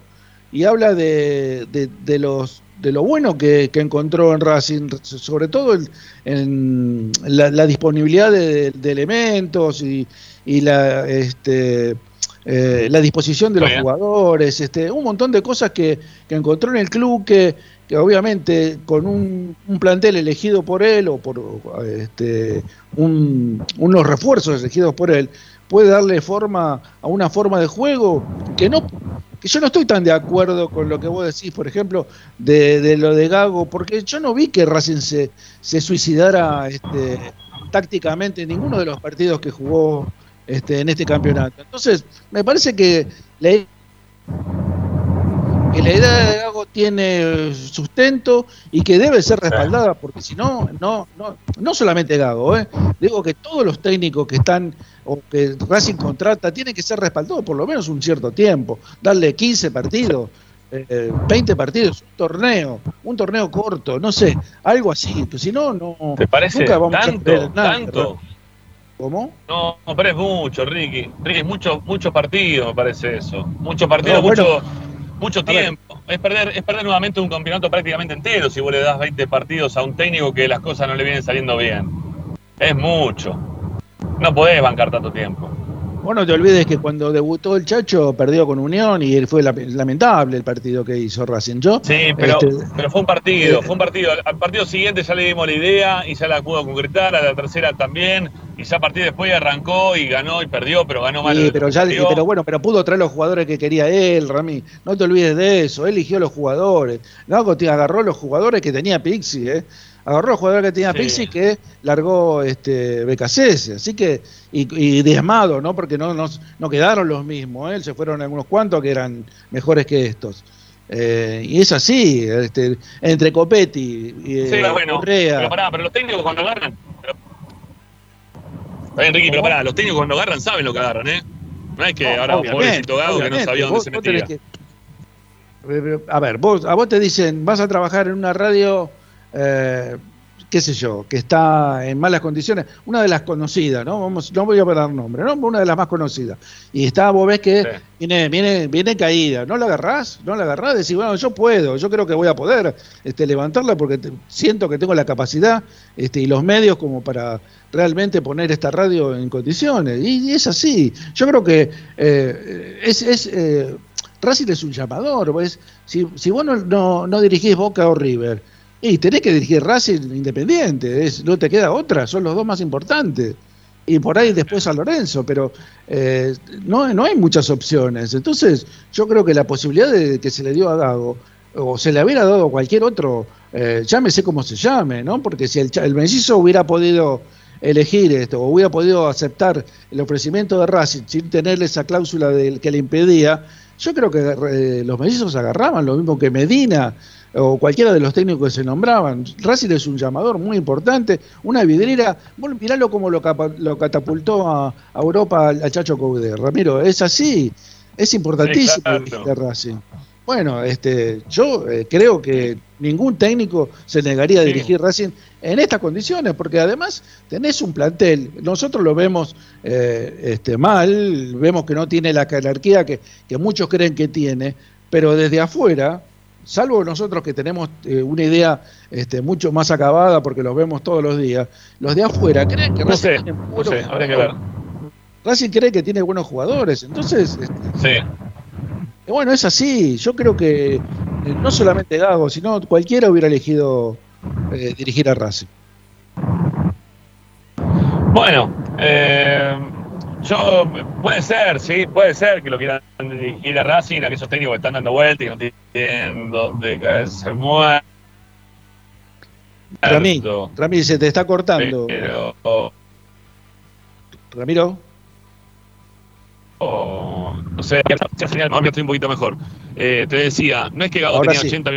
y habla de, los de lo bueno que, encontró en Racing, sobre todo en la, disponibilidad de, elementos y, la este eh, la disposición de los jugadores, este, un montón de cosas que, que encontró en el club que, que obviamente con un, plantel elegido por él o por este, unos refuerzos elegidos por él, puede darle forma a una forma de juego que no que yo no estoy tan de acuerdo con lo que vos decís, por ejemplo, de, lo de Gago, porque yo no vi que Racing se, suicidara este, tácticamente en ninguno de los partidos que jugó este, en este campeonato. Entonces, me parece que la, que la idea de Gago tiene sustento y que debe ser respaldada, porque si no, no, no, no solamente Gago, ¿eh? digo que todos los técnicos que están o que Racing contrata tienen que ser respaldados por lo menos un cierto tiempo, darle 15 partidos. 20 eh, partidos, un torneo, un torneo corto, no sé, algo así, que si no, no, ¿Te parece nunca vamos tanto, a nada. Tanto. ¿Cómo? No, pero es mucho, Ricky. Ricky, mucho, mucho partido, me parece eso. Mucho partido, mucho, mucho tiempo. Es perder, es perder nuevamente un campeonato prácticamente entero si vos le das 20 partidos a un técnico que las cosas no le vienen saliendo bien. Es mucho. No podés bancar tanto tiempo. Vos no te olvides que cuando debutó el Chacho perdió con Unión y fue lamentable el partido que hizo Racing. Yo, sí, pero, este, pero fue un partido, eh, fue un partido. Al partido siguiente ya le dimos la idea y ya la pudo concretar, a la tercera también, y ya a partir después arrancó y ganó y perdió, pero ganó mal. Sí, pero, ya, pero bueno, pero pudo traer los jugadores que quería él, Rami. No te olvides de eso, él eligió los jugadores. Gago te agarró los jugadores que tenía Pixi, ¿eh? Agarró los jugadores que tenía Pixi que largó este BKC, así que y, diezmado, ¿no? Porque no, no, quedaron los mismos, ¿eh? se fueron algunos cuantos que eran mejores que estos. Eh, y es así, este, entre Copetti y sí, eh, bueno, Pero pará, pero los técnicos cuando agarran. Pero... Está bien, Ricky, pero pará, los técnicos cuando agarran saben lo que agarran, ¿eh? No es que ahora ahora pobrecito Gago que no sabía dónde se metía. a ver, vos, a vos te dicen, vas a trabajar en una radio eh, qué sé yo, que está en malas condiciones, una de las conocidas, ¿no? Vamos, no voy a dar nombre, ¿no? Una de las más conocidas. Y está, vos ves que viene, viene, viene caída, ¿no la agarrás? ¿No la agarrás? Decís, bueno, yo puedo, yo creo que voy a poder este, levantarla porque siento que tengo la capacidad este, y los medios como para realmente poner esta radio en condiciones. Y, es así. Yo creo que eh, es, es eh, Racing es un llamador. Si, si vos no, no, no dirigís Boca o River, y tenés que dirigir Racing Independiente, no te queda otra, son los dos más importantes. Y por ahí después a Lorenzo, pero eh, no, no hay muchas opciones. Entonces, yo creo que la posibilidad de que se le dio a Gago, o se le hubiera dado a cualquier otro, eh, llámese como se llame, ¿no? Porque si el, el Mellizo hubiera podido elegir esto, o hubiera podido aceptar el ofrecimiento de Racing sin tener esa cláusula que le impedía, yo creo que eh, los mellizos agarraban, lo mismo que Medina, o cualquiera de los técnicos que se nombraban. Racing es un llamador muy importante, una vidriera. Bueno, miralo como lo, lo catapultó a, Europa al, Chacho Coudet. Ramiro, es así, es importantísimo el Racing. Bueno, este, yo eh, creo que ningún técnico se negaría a dirigir Racing en estas condiciones, porque además tenés un plantel, nosotros lo vemos eh, este, mal, vemos que no tiene la jerarquía que, que muchos creen que tiene, pero desde afuera salvo nosotros que tenemos eh, una idea este, mucho más acabada porque los vemos todos los días, los de afuera creen que Racing tiene buenos Racing cree que tiene buenos jugadores, entonces... Este, sí. Bueno, es así, yo creo que eh, no solamente Gago, sino cualquiera hubiera elegido eh, dirigir a Racing. Bueno, eh, yo, puede ser, sí, puede ser que lo quieran dirigir a Racing, a que esos técnicos que están dando vueltas y no tienen donde se muevan. Ramiro, Ramiro, se te está cortando. Ramiro. Oh, no sé, ya señal, estoy un poquito mejor. Eh, te decía, no es que Gago tenía 80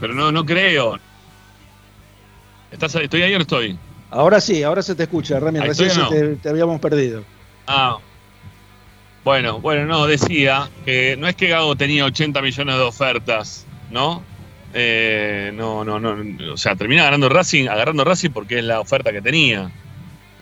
Pero no, no creo. ¿Estás, ¿Estoy ahí o no estoy? Ahora sí, ahora se te escucha, Rami. Recién te, habíamos perdido. Ah. Bueno, bueno, no, decía que no es que Gago tenía 80 millones de ofertas, ¿no? Eh, no, no, no. O sea, termina ganando Racing, agarrando Racing porque es la oferta que tenía.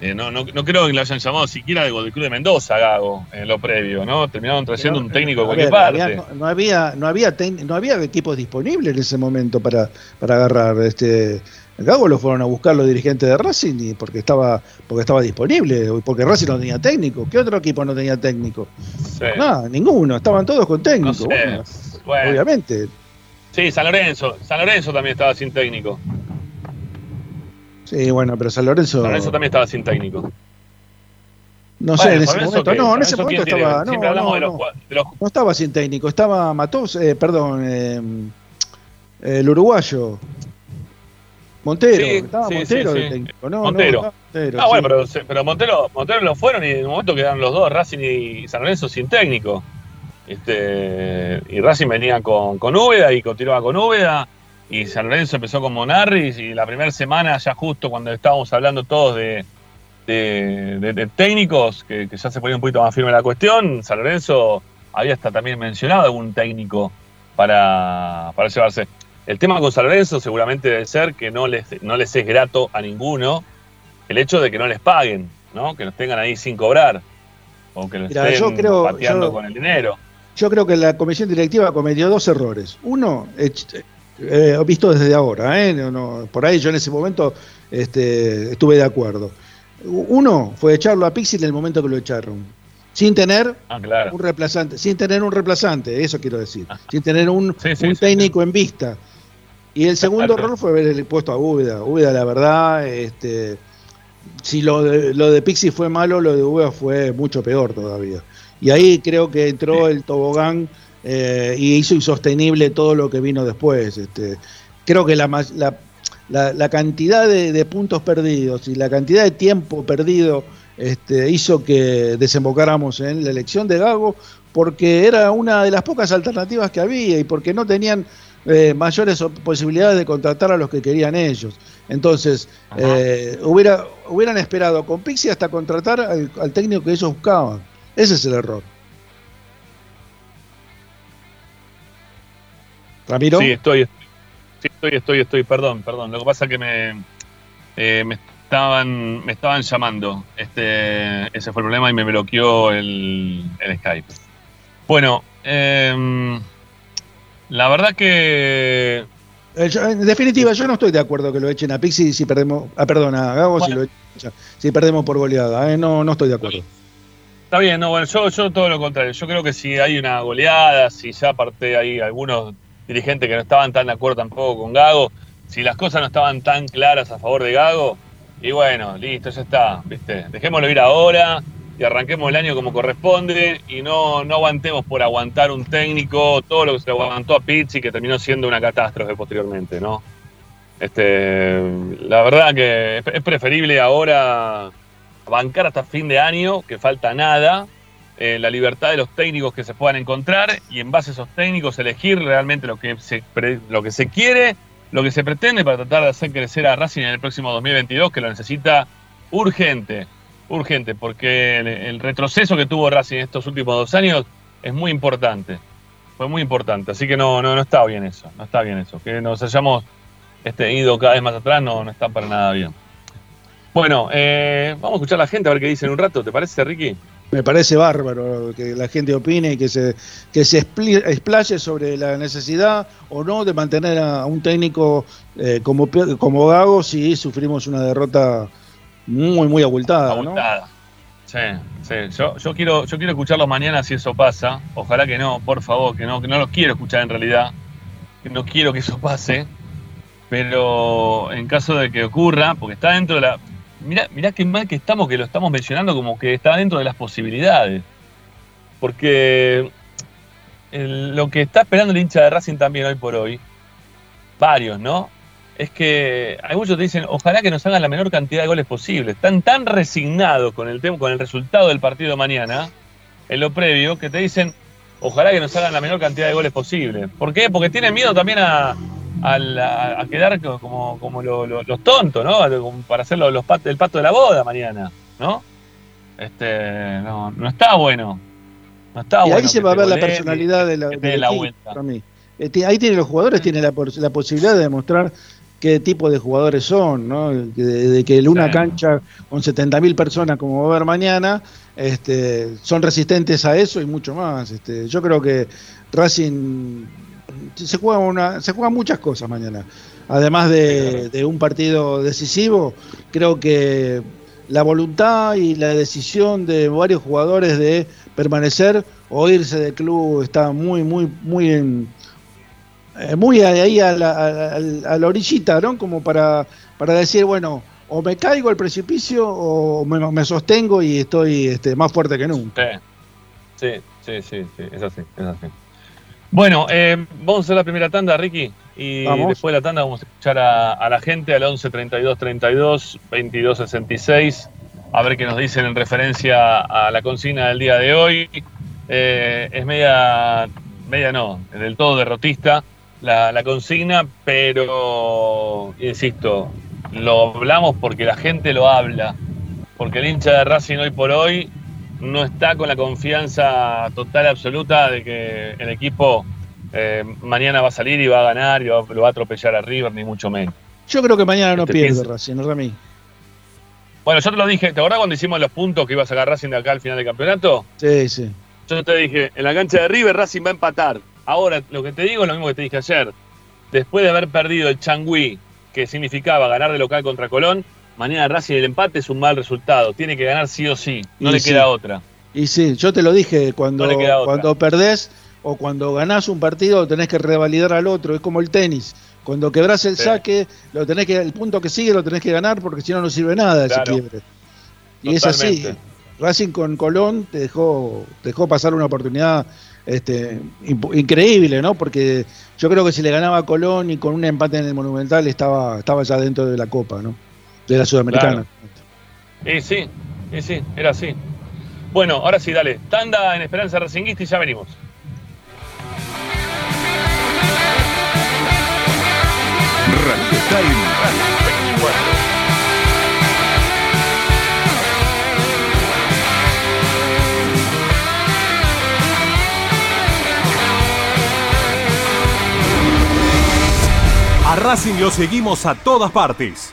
Eh, no, no, no, creo que lo hayan llamado siquiera del Club de Mendoza, Gago, en lo previo, ¿no? Terminaron trayendo un técnico de cualquier parte. no, había, no, había no había equipos disponibles en ese momento para, para agarrar. Este, Gago lo fueron a buscar los dirigentes de Racing y porque estaba, porque estaba disponible, porque Racing no tenía técnico. ¿Qué otro equipo no tenía técnico? No, ninguno, estaban todos con técnico. Obviamente. Sí, San Lorenzo, San Lorenzo también estaba sin técnico. Sí, bueno, pero San Lorenzo. San Lorenzo también estaba sin técnico. No sé, en ese momento. No, en ese momento estaba. No, no, no, no, estaba sin técnico, estaba Matos, eh, perdón, eh, el uruguayo. Montero, estaba Montero de técnico, ¿no? Montero. ah, bueno, pero, pero Montero, Montero lo fueron y en un momento quedaron los dos, Racing y San Lorenzo, sin técnico. Este, y Racing venía con, con Úbeda y continuaba con Úbeda y San Lorenzo empezó con Monarris y la primera semana, ya justo cuando estábamos hablando todos de, de, técnicos, que, ya se ponía un poquito más firme la cuestión, San Lorenzo había hasta también mencionado algún técnico para, para llevarse. El tema con San Lorenzo seguramente debe ser que no les, no les es grato a ninguno el hecho de que no les paguen, ¿no? que los tengan ahí sin cobrar, o que los estén pateando con el dinero. Yo creo que la comisión directiva cometió dos errores. Uno, eh, visto desde ahora, ¿eh? por ahí yo en ese momento este, estuve de acuerdo. Uno fue echarlo a Pixel en el momento que lo echaron, sin tener ah, un reemplazante, sin tener un reemplazante, eso quiero decir, ah. sin tener un, técnico en vista. Y el segundo error fue haber puesto a Úbeda. Úbeda, la verdad, este, si lo de, lo de Pixie fue malo, lo de Úbeda fue mucho peor todavía. Y ahí creo que entró el tobogán eh, y hizo insostenible todo lo que vino después. Este, creo que la, la, la, cantidad de, puntos perdidos y la cantidad de tiempo perdido este, hizo que desembocáramos en la elección de Gago porque era una de las pocas alternativas que había y porque no tenían eh, mayores posibilidades de contratar a los que querían ellos. Entonces, eh, hubiera, hubieran esperado con Pixie hasta contratar al técnico que ellos buscaban. Ese es el error. Ramiro. Sí, estoy, sí, estoy, estoy, estoy, perdón, perdón. Lo que pasa es que me, eh, me estaban, me estaban llamando. Este, ese fue el problema y me bloqueó el, Skype. Bueno, em, la verdad que eh, en definitiva, yo no estoy de acuerdo que lo echen a Pixi si perdemos, ah, perdón, a Gago si lo echen, si perdemos por goleada, eh, no, no estoy de acuerdo. Está bien, no, bueno, yo, yo todo lo contrario. Yo creo que si hay una goleada, si ya aparte hay algunos dirigentes que no estaban tan de acuerdo tampoco con Gago, si las cosas no estaban tan claras a favor de Gago, y bueno, listo, ya está, ¿viste? Dejémoslo ir ahora y arranquemos el año como corresponde y no, no aguantemos por aguantar un técnico todo lo que se aguantó a Pizzi que terminó siendo una catástrofe posteriormente, ¿no? Este, la verdad que es preferible ahora bancar hasta fin de año, que falta nada, eh, la libertad de los técnicos que se puedan encontrar y en base a esos técnicos elegir realmente lo que se, lo que se quiere, lo que se pretende para tratar de hacer crecer a Racing en el próximo 2022, que lo necesita urgente, urgente, porque el, retroceso que tuvo Racing en estos últimos dos años es muy importante, fue muy importante, así que no, no, no está bien eso, no está bien eso, que nos hayamos este, ido cada vez más atrás no, no está para nada bien. Bueno, eh, vamos a escuchar a la gente a ver qué dicen un rato, ¿te parece, Ricky? Me parece bárbaro que la gente opine y que se, que se explaye sobre la necesidad o no de mantener a un técnico eh, como, como Gago si sufrimos una derrota muy, muy abultada. abultada. Sí, sí. Yo, quiero, yo quiero escucharlo mañana si eso pasa. Ojalá que no, por favor, que no, que no lo quiero escuchar en realidad. Que no quiero que eso pase. Pero en caso de que ocurra, porque está dentro de la mirá, mirá qué mal que estamos, que lo estamos mencionando como que está dentro de las posibilidades. Porque lo que está esperando el hincha de Racing también hoy por hoy, varios, ¿no? Es que hay muchos que dicen, ojalá que nos hagan la menor cantidad de goles posible. Están tan resignados con el, con el resultado del partido mañana, en lo previo, que te dicen, ojalá que nos hagan la menor cantidad de goles posible. ¿Por qué? Porque tienen miedo también a, a, quedar como, como los tontos, ¿no? Para hacer los, el pato de la boda mañana, ¿no? Este, no, no está bueno. No está y ahí se va a ver la personalidad de la, vuelta. Para mí. Este, ahí tiene los jugadores, tiene la, la, posibilidad de demostrar qué tipo de jugadores son, ¿no? De, que en una cancha con 70.000 personas como va a haber mañana, este, son resistentes a eso y mucho más. Este, yo creo que Racing se juega, una, se juega muchas cosas mañana. Además de, de un partido decisivo, creo que la voluntad y la decisión de varios jugadores de permanecer o irse del club está muy, muy, muy en, eh, muy ahí a la, a, orillita, ¿no? Como para, para decir, bueno, o me caigo al precipicio o me, sostengo y estoy este, más fuerte que nunca. Sí, sí, sí, sí, es así, es así. Bueno, eh, vamos a hacer la primera tanda, Ricky, y después de la tanda vamos a escuchar a, la gente al 11 32 32 22 66, a ver qué nos dicen en referencia a la consigna del día de hoy. Eh, es media, media no, del todo derrotista la, consigna, pero insisto, lo hablamos porque la gente lo habla, porque el hincha de Racing hoy por hoy no está con la confianza total absoluta de que el equipo eh, mañana va a salir y va a ganar y lo va a atropellar a River, ni mucho menos. Yo creo que mañana no pierde Racing, ¿no, Rami? Bueno, yo te lo dije, ¿te acordás cuando hicimos los puntos que iba a sacar Racing de acá al final del campeonato? Sí, sí. Yo te dije, en la cancha de River Racing va a empatar. Ahora, lo que te digo es lo mismo que te dije ayer. Después de haber perdido el Changui, que significaba ganar de local contra Colón, mañana Racing el empate es un mal resultado. Tiene que ganar sí o sí. No le queda otra. Y sí, yo te lo dije, cuando, cuando perdés o cuando ganás un partido tenés que revalidar al otro. Es como el tenis. Cuando quebrás el saque, lo tenés que, el punto que sigue lo tenés que ganar porque si no, no sirve nada ese quiebre. Y es así. Racing con Colón te dejó, te dejó pasar una oportunidad este, increíble, ¿no? Porque yo creo que si le ganaba a Colón y con un empate en el Monumental estaba, estaba ya dentro de la Copa, ¿no? De la Sudamericana. Y sí, y sí, era así. Bueno, ahora sí, dale. Tanda en Esperanza Racinguista y ya venimos. A Racing lo seguimos a todas partes,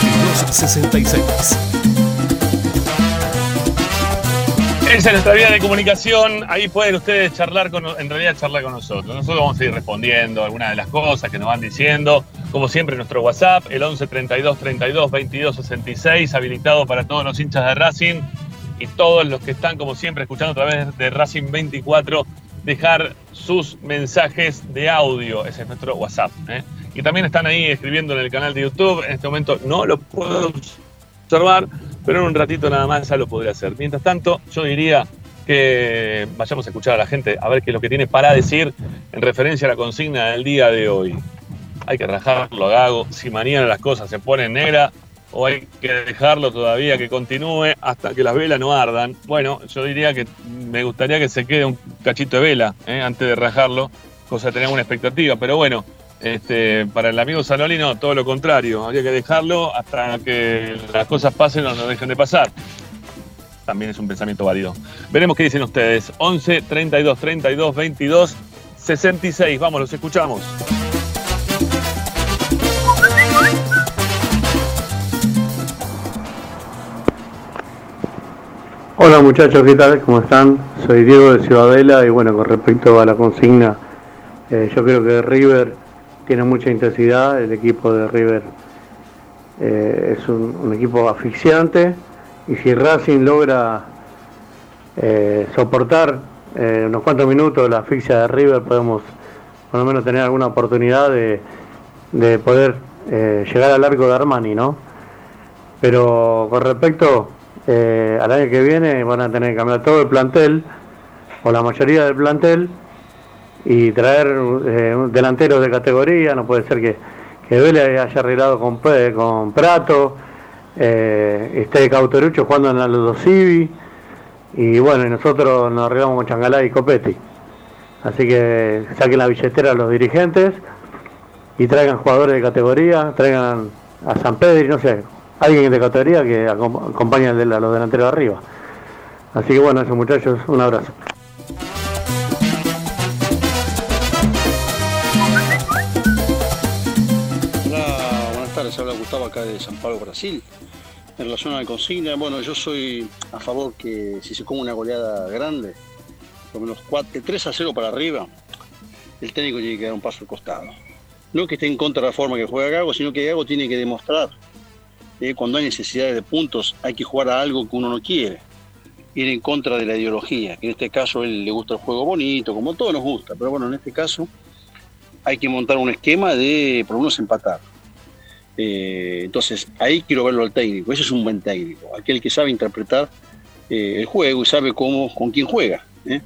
66. Esa es nuestra vía de comunicación. Ahí pueden ustedes charlar con, en realidad charlar con nosotros. Nosotros vamos a ir respondiendo algunas de las cosas que nos van diciendo. Como siempre, nuestro WhatsApp, el 11 32 32 22 66, habilitado para todos los hinchas de Racing y todos los que están, como siempre, escuchando a través de Racing 24, dejar sus mensajes de audio. Ese es nuestro WhatsApp. ¿eh? Y también están ahí escribiendo en el canal de YouTube. En este momento no lo puedo observar, pero en un ratito nada más ya lo podré hacer. Mientras tanto, yo diría que vayamos a escuchar a la gente a ver qué es lo que tiene para decir en referencia a la consigna del día de hoy. Hay que rajarlo Gago. Si mañana las cosas se ponen negras, o hay que dejarlo todavía que continúe hasta que las velas no ardan. Bueno, yo diría que me gustaría que se quede un cachito de vela ¿eh? antes de rajarlo, cosa de tener una expectativa, pero bueno, este, para el amigo Salolino todo lo contrario, habría que dejarlo hasta que las cosas pasen o no dejen de pasar. También es un pensamiento válido. Veremos qué dicen ustedes. 11 32 32 22 66. Vamos, los escuchamos. Hola muchachos, ¿qué tal? ¿Cómo están? Soy Diego de Ciudadela y bueno, con respecto a la consigna, eh, yo creo que River tiene mucha intensidad, el equipo de River eh, es un, equipo asfixiante y si Racing logra eh, soportar unos cuantos minutos la asfixia de River, podemos por lo menos tener alguna oportunidad de, de poder llegar al arco de Armani, ¿no? Pero con respecto eh, al año que viene van a tener que cambiar todo el plantel, o la mayoría del plantel, y traer eh, delanteros de categoría, no puede ser que, que Vélez haya arreglado con, Prato, eh, esté Cauterucho jugando en la Ludosivi, y bueno, y nosotros nos arreglamos con Changalá y Copetti. Así que saquen la billetera a los dirigentes y traigan jugadores de categoría, traigan a San Pedro y no sé, alguien de categoría que acom- acompañe al de- a los delanteros de arriba. Así que bueno, eso muchachos, un abrazo. Hola, buenas tardes. Habla Gustavo acá de San Pablo, Brasil. En relación a la consigna, bueno, yo soy a favor que si se come una goleada grande, por lo menos 4, de 3 a 0 para arriba, el técnico tiene que dar un paso al costado. No que esté en contra de la forma que juega Gago, sino que Gago tiene que demostrar que cuando hay necesidades de puntos hay que jugar a algo que uno no quiere. Ir en contra de la ideología, en este caso a él le gusta el juego bonito, como a todos nos gusta, pero bueno, en este caso hay que montar un esquema de por lo menos empatar. Eh, entonces, ahí quiero verlo al técnico. Ese es un buen técnico, aquel que sabe interpretar eh, el juego y sabe cómo, con quién juega. ¿eh?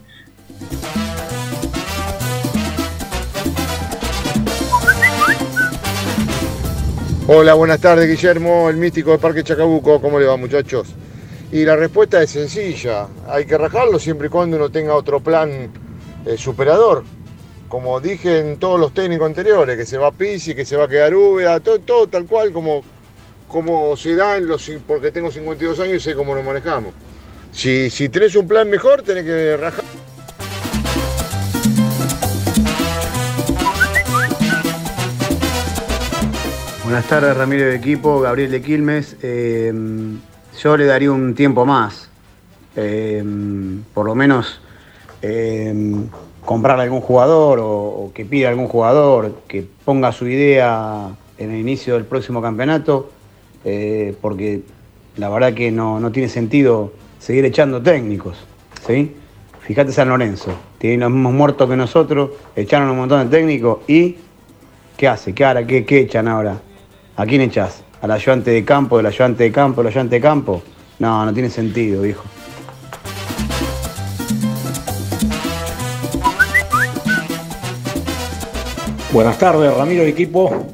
Hola, buenas tardes, Guillermo, el místico del Parque Chacabuco. ¿Cómo le va, muchachos? Y la respuesta es sencilla. Hay que rajarlo siempre y cuando uno tenga otro plan eh, superador. Como dije en todos los técnicos anteriores, que se va a Pisi, que se va a quedar Úbeda, todo, todo tal cual como, como se da en los, porque tengo 52 años y sé cómo lo manejamos. Si, si tenés un plan mejor, tenés que rajar. Buenas tardes, Ramiro de equipo, Gabriel de Quilmes. Eh, yo le daría un tiempo más. Eh, por lo menos eh, comprarle algún jugador o, o que pida algún jugador que ponga su idea en el inicio del próximo campeonato, eh, porque la verdad que no, no tiene sentido seguir echando técnicos. ¿sí? Fíjate San Lorenzo, tienen los mismos muertos que nosotros, echaron un montón de técnicos y ¿qué hace? ¿Qué hará? ¿Qué, qué echan ahora? ¿A quién echás? ¿Al ayudante de campo, del ayudante de campo, del ayudante de campo? No, no tiene sentido, hijo. Buenas tardes, Ramiro equipo.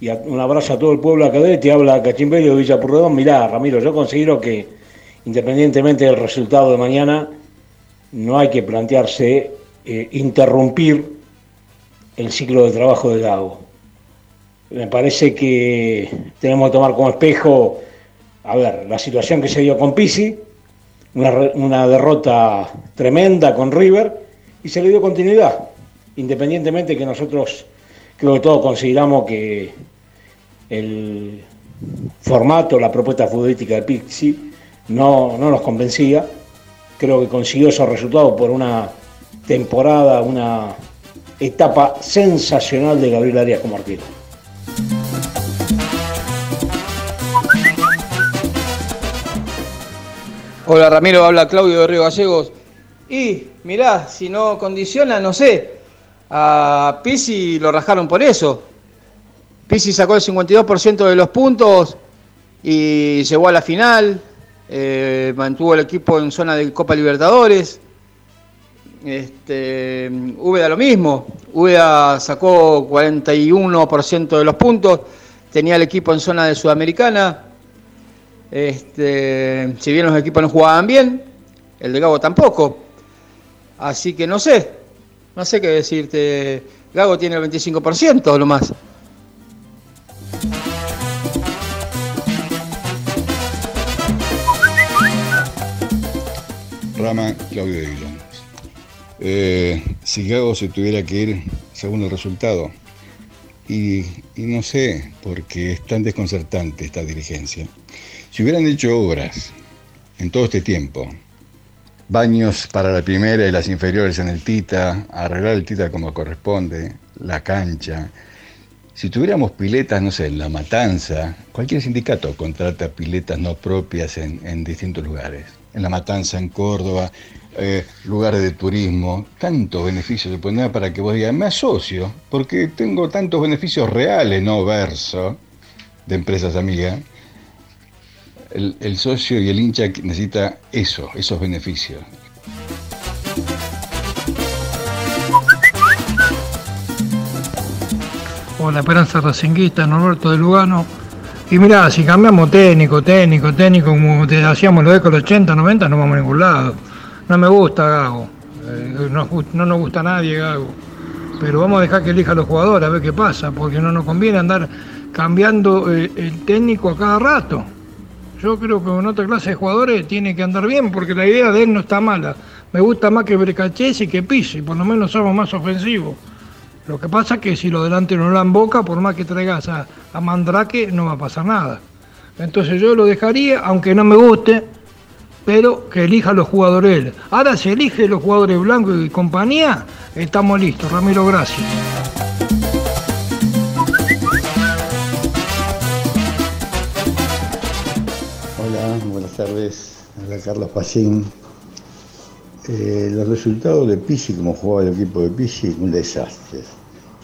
Y un abrazo a todo el pueblo académico. Te habla Cachimbelio de Villa Purredón. Mirá, Ramiro, yo considero que independientemente del resultado de mañana, no hay que plantearse eh, interrumpir el ciclo de trabajo de Gago. Me parece que tenemos que tomar como espejo, a ver, la situación que se dio con Pisi, una, derrota tremenda con River, y se le dio continuidad independientemente que nosotros creo que todos consideramos que el formato, la propuesta futbolística de Pixi no, no nos convencía. Creo que consiguió esos resultados por una temporada, una etapa sensacional de Gabriel Arias como arquero. Hola Ramiro, habla Claudio de Río Gallegos. Y mirá, si no condiciona, no sé. A Pisi lo rajaron por eso. Pisi sacó el 52% de los puntos y llegó a la final. eh, mantuvo el equipo en zona de Copa Libertadores. Este, lo mismo. Úbeda sacó 41% de los puntos. Tenía el equipo en zona de Sudamericana. Este, si bien los equipos no jugaban bien, el de Gago tampoco. Así que no sé, no sé qué decirte. Gago tiene el 25% lo más. Rama Claudio de Guillón. Eh, si Gago se tuviera que ir según el resultado, y, y no sé, porque es tan desconcertante esta dirigencia. Si hubieran hecho obras en todo este tiempo, baños para la primera y las inferiores en el Tita, arreglar el Tita como corresponde, la cancha, si tuviéramos piletas, no sé, en La Matanza, cualquier sindicato contrata piletas no propias en, distintos lugares. En La Matanza, en Córdoba, eh, lugares de turismo, tantos beneficios se pueden para que vos digas, me asocio, porque tengo tantos beneficios reales, no verso, de empresas amigas. El, el socio y el hincha necesita eso, esos beneficios. Hola, Esperanza Racinguista, Norberto de Lugano. Y mirá, si cambiamos técnico, técnico, técnico, como te hacíamos lo de con los 80, 90, no vamos a ningún lado. No me gusta Gago. Eh, no, no nos gusta a nadie Gago. Pero vamos a dejar que elija los jugadores a ver qué pasa, porque no nos conviene andar cambiando eh, el técnico a cada rato. Yo creo que con otra clase de jugadores tiene que andar bien, porque la idea de él no está mala. Me gusta más que Brecachese y que Pisi, por lo menos somos más ofensivos. Lo que pasa es que si lo delante no la boca, por más que traigas a, a Mandrake, no va a pasar nada. Entonces yo lo dejaría, aunque no me guste, pero que elija los jugadores él. Ahora si elige los jugadores blancos y compañía, estamos listos. Ramiro, gracias. Buenas tardes. Hola Carlos Pacín. Eh, los resultados de Pisi, como jugaba el equipo de Pisi, un desastre.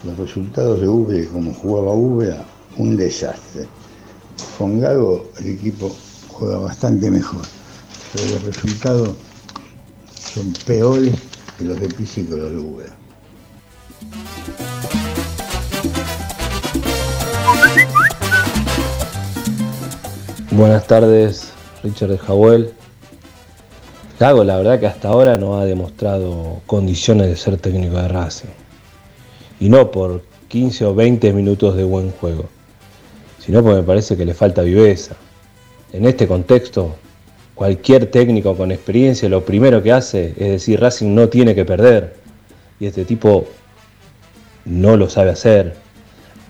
Los resultados de V, como jugaba V, un desastre. Con el equipo juega bastante mejor, pero los resultados son peores que los de Pisi que los de V. Buenas tardes, Richard de Jabuel. Gago la verdad que hasta ahora no ha demostrado condiciones de ser técnico de Racing. Y no por 15 o 20 minutos de buen juego, sino porque me parece que le falta viveza. En este contexto, cualquier técnico con experiencia lo primero que hace es decir Racing no tiene que perder. Y este tipo no lo sabe hacer.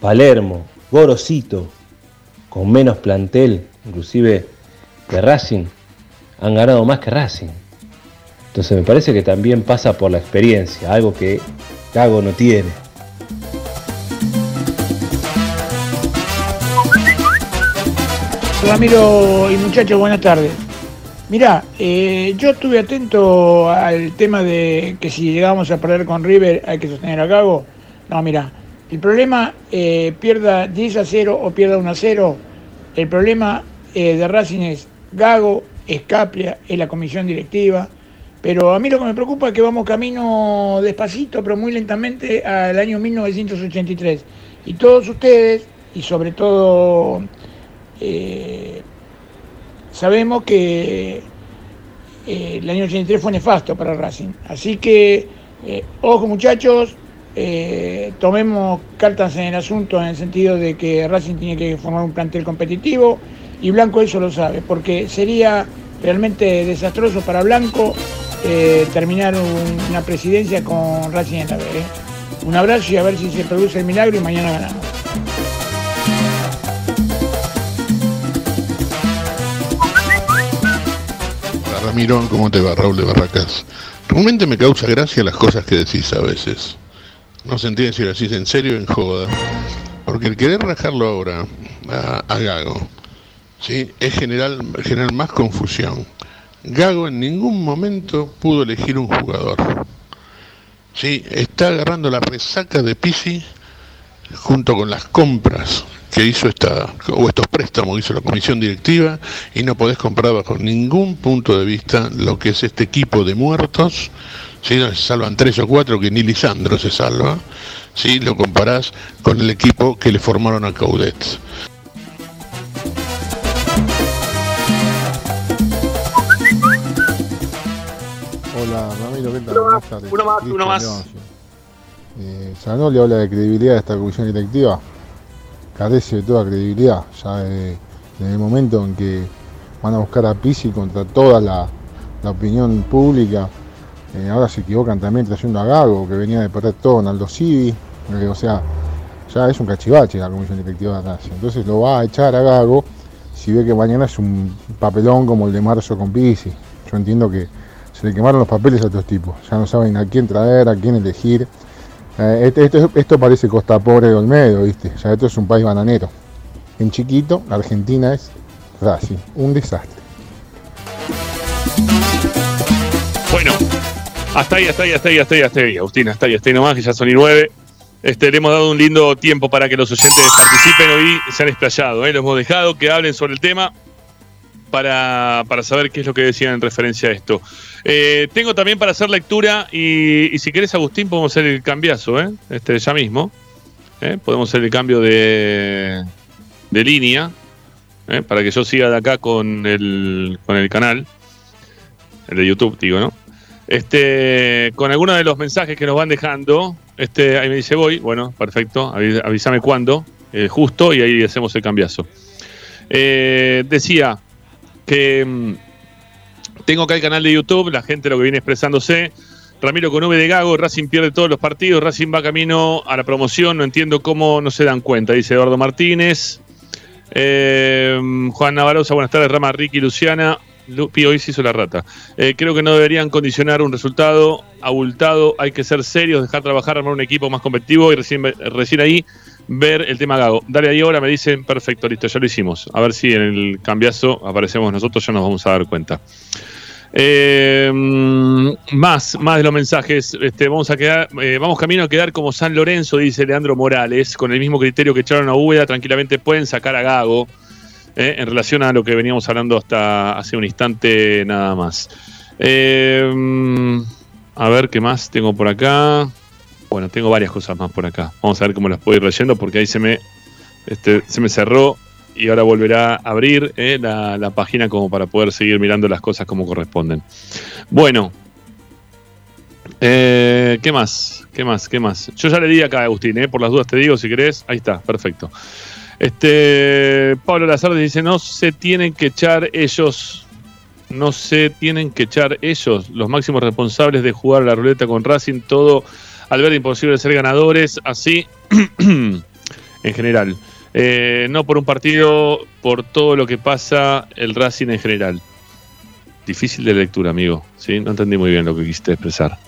Palermo, Gorosito, con menos plantel, inclusive que Racing, han ganado más que Racing. Entonces me parece que también pasa por la experiencia, algo que Gago no tiene. Ramiro y muchachos, buenas tardes. Mirá, eh, yo estuve atento al tema de que si llegamos a perder con River hay que sostener a Gago. No, mira, el problema eh, pierda 10 a 0 o pierda 1 a 0, el problema eh, de Racing es Gago, Escapria, es la comisión directiva. Pero a mí lo que me preocupa es que vamos camino despacito, pero muy lentamente al año 1983. Y todos ustedes, y sobre todo eh, sabemos que eh, el año 83 fue nefasto para Racing. Así que, eh, ojo muchachos, tomemos cartas en el asunto en el sentido de que Racing tiene que formar un plantel competitivo y Blanco eso lo sabe, porque sería realmente desastroso para Blanco eh, terminar un- una presidencia con Racing en la B. ¿eh? Un abrazo y a ver si se produce el milagro y mañana ganamos. Hola Ramiro, ¿cómo te va? Raúl de Barracas. Realmente me causa gracia las cosas que decís a veces. No se entiende si lo decís en serio o en joda. Porque el querer rajarlo ahora a, a Gago, ¿sí? es generar, generar más confusión. Gago en ningún momento pudo elegir un jugador. ¿sí? Está agarrando la resaca de Pisi junto con las compras que hizo esta, o estos préstamos que hizo la comisión directiva, y no podés comprar bajo ningún punto de vista lo que es este equipo de muertos, ¿sí? donde se salvan tres o cuatro, que ni Lisandro se salva, ¿sí? lo comparás con el equipo que le formaron a Caudet. Hola Ramiro. Uno más, uno más. Leoncio. Eh, Zanoli habla de credibilidad de esta comisión directiva. Carece de toda credibilidad. Ya eh, desde el momento en que van a buscar a Pisi contra toda la, la opinión pública, eh, ahora se equivocan también trayendo a Gago, que venía de perder todo en Aldo Civi. eh, o sea, ya es un cachivache la comisión directiva de Racing. Entonces lo va a echar a Gago si ve que mañana es un papelón como el de marzo con Pisi. Yo entiendo que se le quemaron los papeles a estos tipos. Ya no saben a quién traer, a quién elegir. Eh, este- esto, esto parece Costa Pobre de Olmedo, ¿viste? Ya esto es un país bananero. En chiquito, Argentina es Racing. Un desastre. Bueno, hasta ahí, hasta ahí, hasta ahí, hasta ahí, hasta ahí, Agustín, hasta ahí, hasta ahí nomás, que ya son y nueve. Este, le hemos dado un lindo tiempo para que los oyentes participen hoy, se han explayado, ¿eh? los hemos dejado que hablen sobre el tema para, para saber qué es lo que decían en referencia a esto. Eh, tengo también para hacer lectura y, si querés, Agustín, podemos hacer el cambiazo, ¿eh? este, ya mismo. ¿eh? Podemos hacer el cambio de, de línea para que yo siga de acá con el, con el canal, el de YouTube, digo, ¿no? Este, con algunos de los mensajes que nos van dejando, este, ahí me dice voy, bueno, perfecto, avísame cuándo, justo, y ahí hacemos el cambiazo. Decía que mm, tengo acá el canal de YouTube, la gente lo que viene expresándose. Ramiro con V de Gago, Racing pierde todos los partidos, Racing va camino a la promoción, no entiendo cómo no se dan cuenta, dice Eduardo Martínez. Eh, Juan Navarosa, buenas tardes, Rama, Ricky, Luciana. Lupi hoy se hizo la rata. Eh, creo que no deberían condicionar un resultado abultado, hay que ser serios, dejar trabajar, armar un equipo más competitivo y recién, recién ahí ver el tema Gago. Dale ahí ahora, me dicen, perfecto, listo, ya lo hicimos. A ver si en el cambiazo aparecemos nosotros, ya nos vamos a dar cuenta. Eh, mm, más, más de los mensajes. Este, vamos a quedar, eh, vamos camino a quedar como San Lorenzo, dice Leandro Morales, con el mismo criterio que echaron a Úbeda, tranquilamente pueden sacar a Gago. eh, en relación a lo que veníamos hablando hasta hace un instante nada más. Mm, a ver qué más tengo por acá. Bueno, tengo varias cosas más por acá. Vamos a ver cómo las puedo ir leyendo porque ahí se me, este, se me cerró y ahora volverá a abrir eh, la, página como para poder seguir mirando las cosas como corresponden. Bueno, eh, ¿qué más? ¿Qué más? ¿Qué más? Yo ya le di acá a Agustín, eh, por las dudas te digo si querés. Ahí está, perfecto. Este Pablo Lazarde dice: No se tienen que echar ellos, no se tienen que echar ellos, los máximos responsables de jugar la ruleta con Racing, todo al ver imposible ser ganadores, así en general. Eh, no por un partido, por todo lo que pasa el Racing en general. Difícil de lectura, amigo. ¿sí? No entendí muy bien lo que quisiste expresar.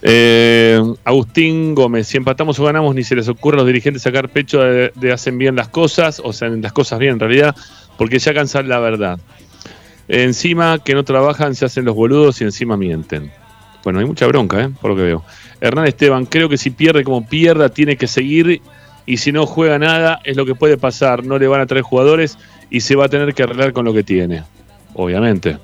Eh, Agustín Gómez, si empatamos o ganamos, ni se les ocurre a los dirigentes sacar pecho de, de hacen bien las cosas, o sea, las cosas bien en realidad, porque ya cansan la verdad. Encima que no trabajan, se hacen los boludos y encima mienten. Bueno, hay mucha bronca, ¿eh? por lo que veo. Hernán Esteban, creo que si pierde como pierda, tiene que seguir y si no juega nada, es lo que puede pasar. No le van a traer jugadores y se va a tener que arreglar con lo que tiene. Obviamente.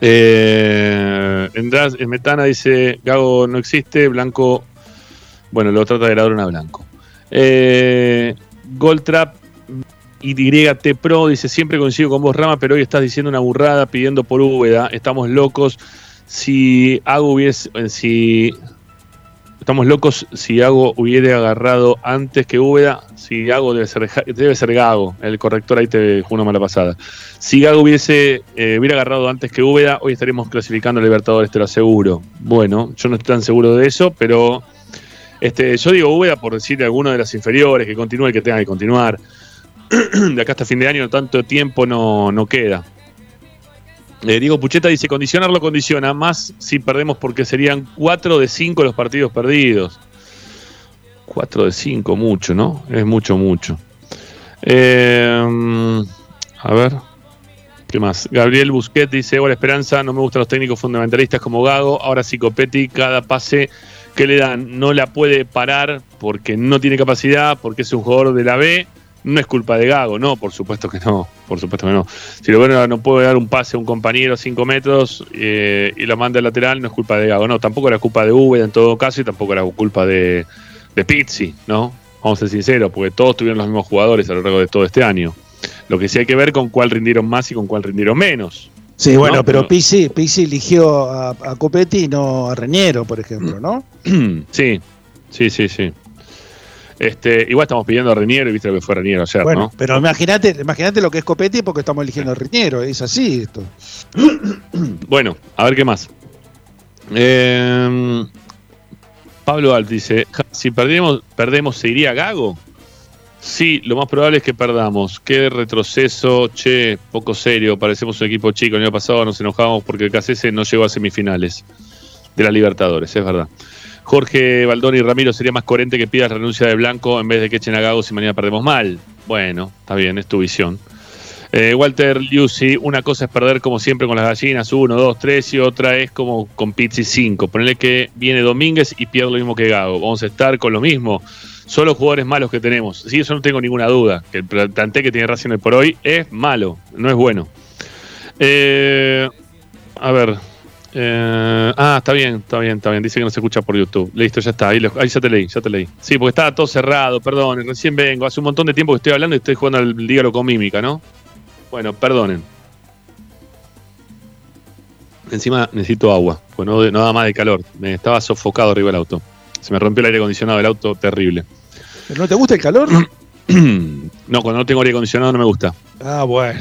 Eh, en Metana dice, Gago no existe, Blanco, bueno, lo trata de ladrón a Blanco. Eh, Goldtrap YT Pro dice, siempre coincido con vos, Rama, pero hoy estás diciendo una burrada pidiendo por Úbeda, estamos locos. Si Hago hubiese, si estamos locos si Gago hubiera agarrado antes que Úbeda, si Gago debe ser, debe ser Gago, el corrector ahí te una mala pasada. Si Gago hubiese eh, hubiera agarrado antes que Úbeda, hoy estaríamos clasificando a Libertadores, te lo aseguro. Bueno, yo no estoy tan seguro de eso, pero este, yo digo Úbeda por decirle a alguno de las inferiores que continúe que tenga que continuar. de acá hasta fin de año tanto tiempo no, no queda. Eh, Diego Pucheta dice, condicionarlo condiciona, más si perdemos porque serían 4 de 5 los partidos perdidos. 4 de 5, mucho, ¿no? Es mucho, mucho. Eh, a ver, ¿qué más? Gabriel Busquet dice, hola Esperanza, no me gustan los técnicos fundamentalistas como Gago, ahora sí Copetti, cada pase que le dan no la puede parar porque no tiene capacidad, porque es un jugador de la B. No es culpa de Gago, no, por supuesto que no, por supuesto que no. Si lo bueno no puede dar un pase a un compañero 5 metros eh, y lo manda al lateral, no es culpa de Gago, no, tampoco era culpa de Úbeda en todo caso y tampoco era culpa de, de Pizzi, ¿no? Vamos a ser sinceros, porque todos tuvieron los mismos jugadores a lo largo de todo este año. Lo que sí hay que ver con cuál rindieron más y con cuál rindieron menos. Sí, bueno, ¿no? pero Pizzi, Pizzi eligió a, a Copetti y no a Reñero, por ejemplo, ¿no? sí, sí, sí, sí. Este, igual estamos pidiendo a Reniero y viste lo que fue Reniero ayer, Bueno, ¿no? pero imagínate, imagínate lo que es Copetti porque estamos eligiendo a Reñero, es así esto. Bueno, a ver qué más. Eh, Pablo Alt dice: "Ja, si perdemos, perdemos, ¿se iría Gago? Sí, lo más probable es que perdamos. Qué retroceso, che, poco serio. Parecemos un equipo chico. El año pasado nos enojamos porque el KCS no llegó a semifinales de la Libertadores, es verdad. Jorge Baldoni y Ramiro sería más coherente que pidas renuncia de Blanco en vez de que echen a Gago si mañana perdemos mal. Bueno, está bien, es tu visión. Eh, Walter Liusi, una cosa es perder como siempre con las gallinas, uno, dos, tres, y otra es como con Pizzi 5. Ponele que viene Domínguez y pierde lo mismo que Gago. Vamos a estar con lo mismo. Son los jugadores malos que tenemos. Sí, eso no tengo ninguna duda. Que el plantel que tiene Racing por hoy es malo, no es bueno. Eh, a ver. Eh, ah, está bien, está bien, está bien. Dice que no se escucha por YouTube. Listo, ya está. Ahí, lo- ahí ya te leí, ya te leí. Sí, porque estaba todo cerrado, perdón. Recién vengo. Hace un montón de tiempo que estoy hablando y estoy jugando al dígalo con mímica, ¿no? Bueno, perdonen. Encima necesito agua, pues no, no da más de calor. Me estaba sofocado arriba del auto. Se me rompió el aire acondicionado del auto, terrible. ¿Pero no te gusta el calor? no, cuando no tengo aire acondicionado no me gusta. Ah, bueno.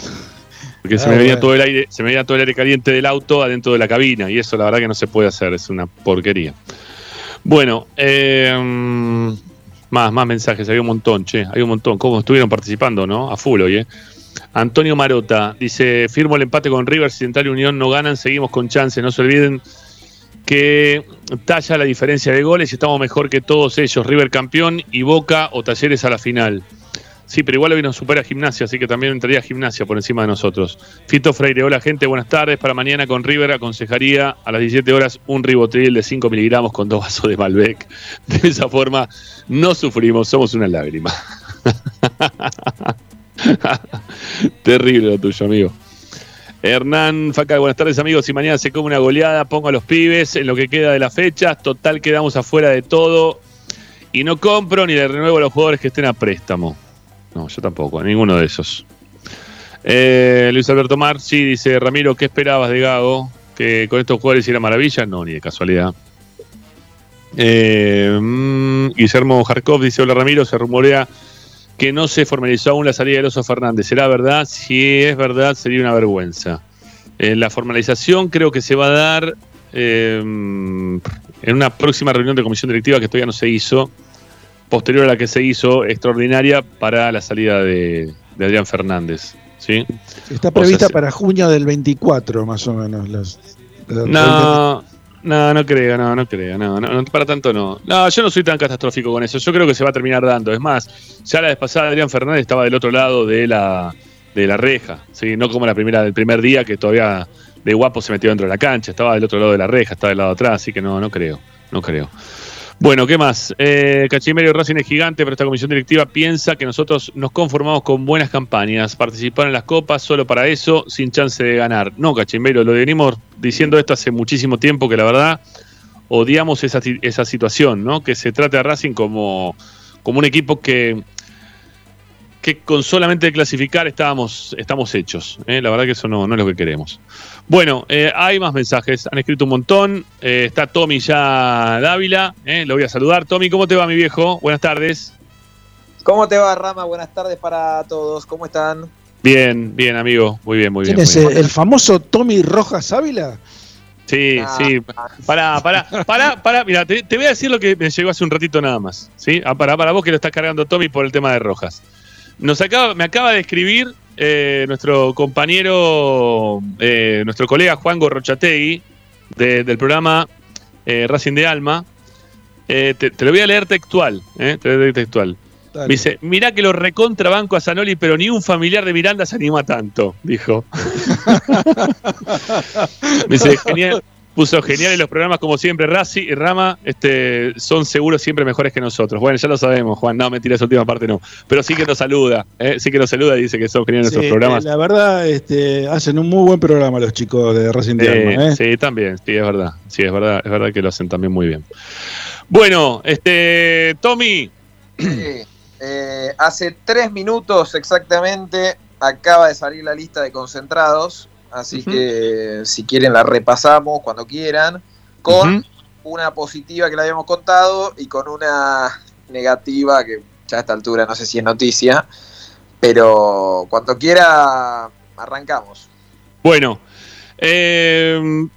Porque se Ah, me veía bueno. todo el aire, se me veía todo el aire caliente del auto adentro de la cabina. Y eso la verdad que no se puede hacer, es una porquería. Bueno, eh, más, más mensajes, hay un montón, che, hay un montón. ¿Cómo estuvieron participando, no? A full hoy, eh. Antonio Marota dice: firmo el empate con River, si Central y Unión no ganan, seguimos con chance. No se olviden que talla la diferencia de goles y estamos mejor que todos ellos. River campeón y Boca o Talleres a la final. Sí, pero igual hoy nos supera Gimnasia, así que también entraría Gimnasia por encima de nosotros. Fito Freire, hola gente, buenas tardes. Para mañana con River aconsejaría a las 17 horas un ribotril de 5 miligramos con dos vasos de Malbec. De esa forma no sufrimos, somos una lágrima. Terrible lo tuyo, amigo. Hernán Faca, buenas tardes amigos. Si mañana se come una goleada, pongo a los pibes en lo que queda de las fechas. Total, quedamos afuera de todo. Y no compro ni le renuevo a los jugadores que estén a préstamo. No, yo tampoco, ninguno de esos. Eh, Luis Alberto Marchi dice, Ramiro, ¿qué esperabas de Gago? ¿Que con estos jugadores hiciera maravilla? No, ni de casualidad. Eh, mm, Guillermo Jarkov dice, hola Ramiro, se rumorea que no se formalizó aún la salida de Oso Fernández. ¿Será verdad? Si es verdad, sería una vergüenza. Eh, la formalización creo que se va a dar eh, en una próxima reunión de comisión directiva que todavía no se hizo, posterior a la que se hizo, extraordinaria para la salida de, de Adrián Fernández. ¿sí? Está prevista para junio del 24, más o menos. Las, las- No, no, no creo, no, no creo, no, no, no, para tanto no. No, yo no soy tan catastrófico con eso. Yo creo que se va a terminar dando. Es más, ya la vez pasada Adrián Fernández estaba del otro lado de la, de la reja, ¿sí? no como la primera del primer día que todavía de guapo se metió dentro de la cancha, estaba del otro lado de la reja, estaba del lado de atrás, así que no, no creo, no creo. Bueno, ¿qué más? Eh, Racing es gigante, pero esta comisión directiva piensa que nosotros nos conformamos con buenas campañas, participar en las copas solo para eso, sin chance de ganar. No, Cachimerio, lo venimos diciendo esto hace muchísimo tiempo, que la verdad odiamos esa, esa situación, ¿no? Que se trate a Racing como, como un equipo que, que con solamente clasificar estábamos, estamos hechos. ¿eh? La verdad que eso no, no es lo que queremos. Bueno, eh, hay más mensajes, han escrito un montón. Eh, está Tommy ya Dávila, ¿eh? lo voy a saludar. Tommy, ¿cómo te va, mi viejo? Buenas tardes. ¿Cómo te va, Rama? Buenas tardes para todos. ¿Cómo están? Bien, bien, amigo. Muy bien, muy bien. ¿Quién es muy el, bien. el famoso Tommy Rojas Ávila? Sí, sí. Pará, pará, pará, pará. Mira, te, te voy a decir lo que me llegó hace un ratito nada más. ¿sí? Ah, para, para vos que lo estás cargando Tommy por el tema de Rojas. Nos acaba, me acaba de escribir eh, nuestro compañero, eh, nuestro colega Juan Gorrochategui, de- del programa eh, Racing de Alma. Te, te lo voy a leer textual. eh, te lo voy a leer textual. Dale. Me dice, mirá que lo recontrabanco a Zanoli, pero ni un familiar de Miranda se anima tanto, dijo. Me dice, genial. Puso genial en los programas como siempre. Razi y Rama este, son seguros siempre mejores que nosotros. Bueno, ya lo sabemos, Juan. No, mentira, esa última parte no. Pero sí que nos saluda. ¿eh? Sí que nos saluda y dice que son geniales Sí, nuestros programas. La verdad, este, hacen un muy buen programa los chicos de Racing de Eh, Alma, ¿eh? Sí, también, sí, es verdad. Sí, es verdad, es verdad que lo hacen también muy bien. Bueno, este, Tommy, Sí, eh, hace tres minutos exactamente acaba de salir la lista de concentrados, así que si quieren la repasamos cuando quieran, con una positiva que la habíamos contado y con una negativa que ya a esta altura no sé si es noticia, pero cuando quiera arrancamos. Bueno, eh,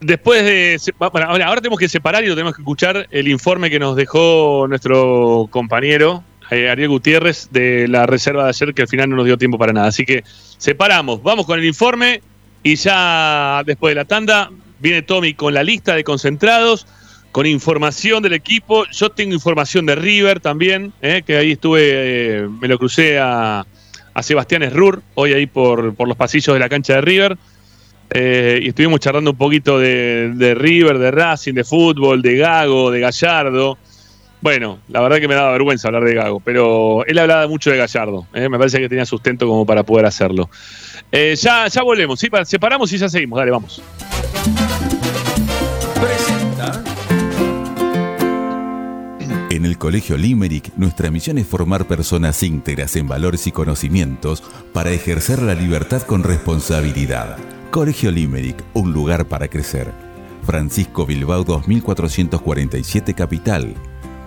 después de. Bueno, ahora, ahora tenemos que separar y lo tenemos que escuchar el informe que nos dejó nuestro compañero eh, Ariel Gutiérrez de la reserva de ayer, que al final no nos dio tiempo para nada. Así que separamos, vamos con el informe y ya después de la tanda viene Tommy con la lista de concentrados. Con información del equipo, yo tengo información de River también, eh, que ahí estuve, eh, me lo crucé a, a Sebastián Esrur, hoy ahí por, por los pasillos de la cancha de River. Eh, y estuvimos charlando un poquito de, de River, de Racing, de fútbol, de Gago, de Gallardo. Bueno, la verdad que me daba vergüenza hablar de Gago, pero él hablaba mucho de Gallardo. eh, me parece que tenía sustento como para poder hacerlo. Eh, ya, ya volvemos, ¿sí? Pa- separamos y ya seguimos. Dale, vamos. En el Colegio Limerick, nuestra misión es formar personas íntegras en valores y conocimientos para ejercer la libertad con responsabilidad. Colegio Limerick, un lugar para crecer. Francisco Bilbao 2447 Capital.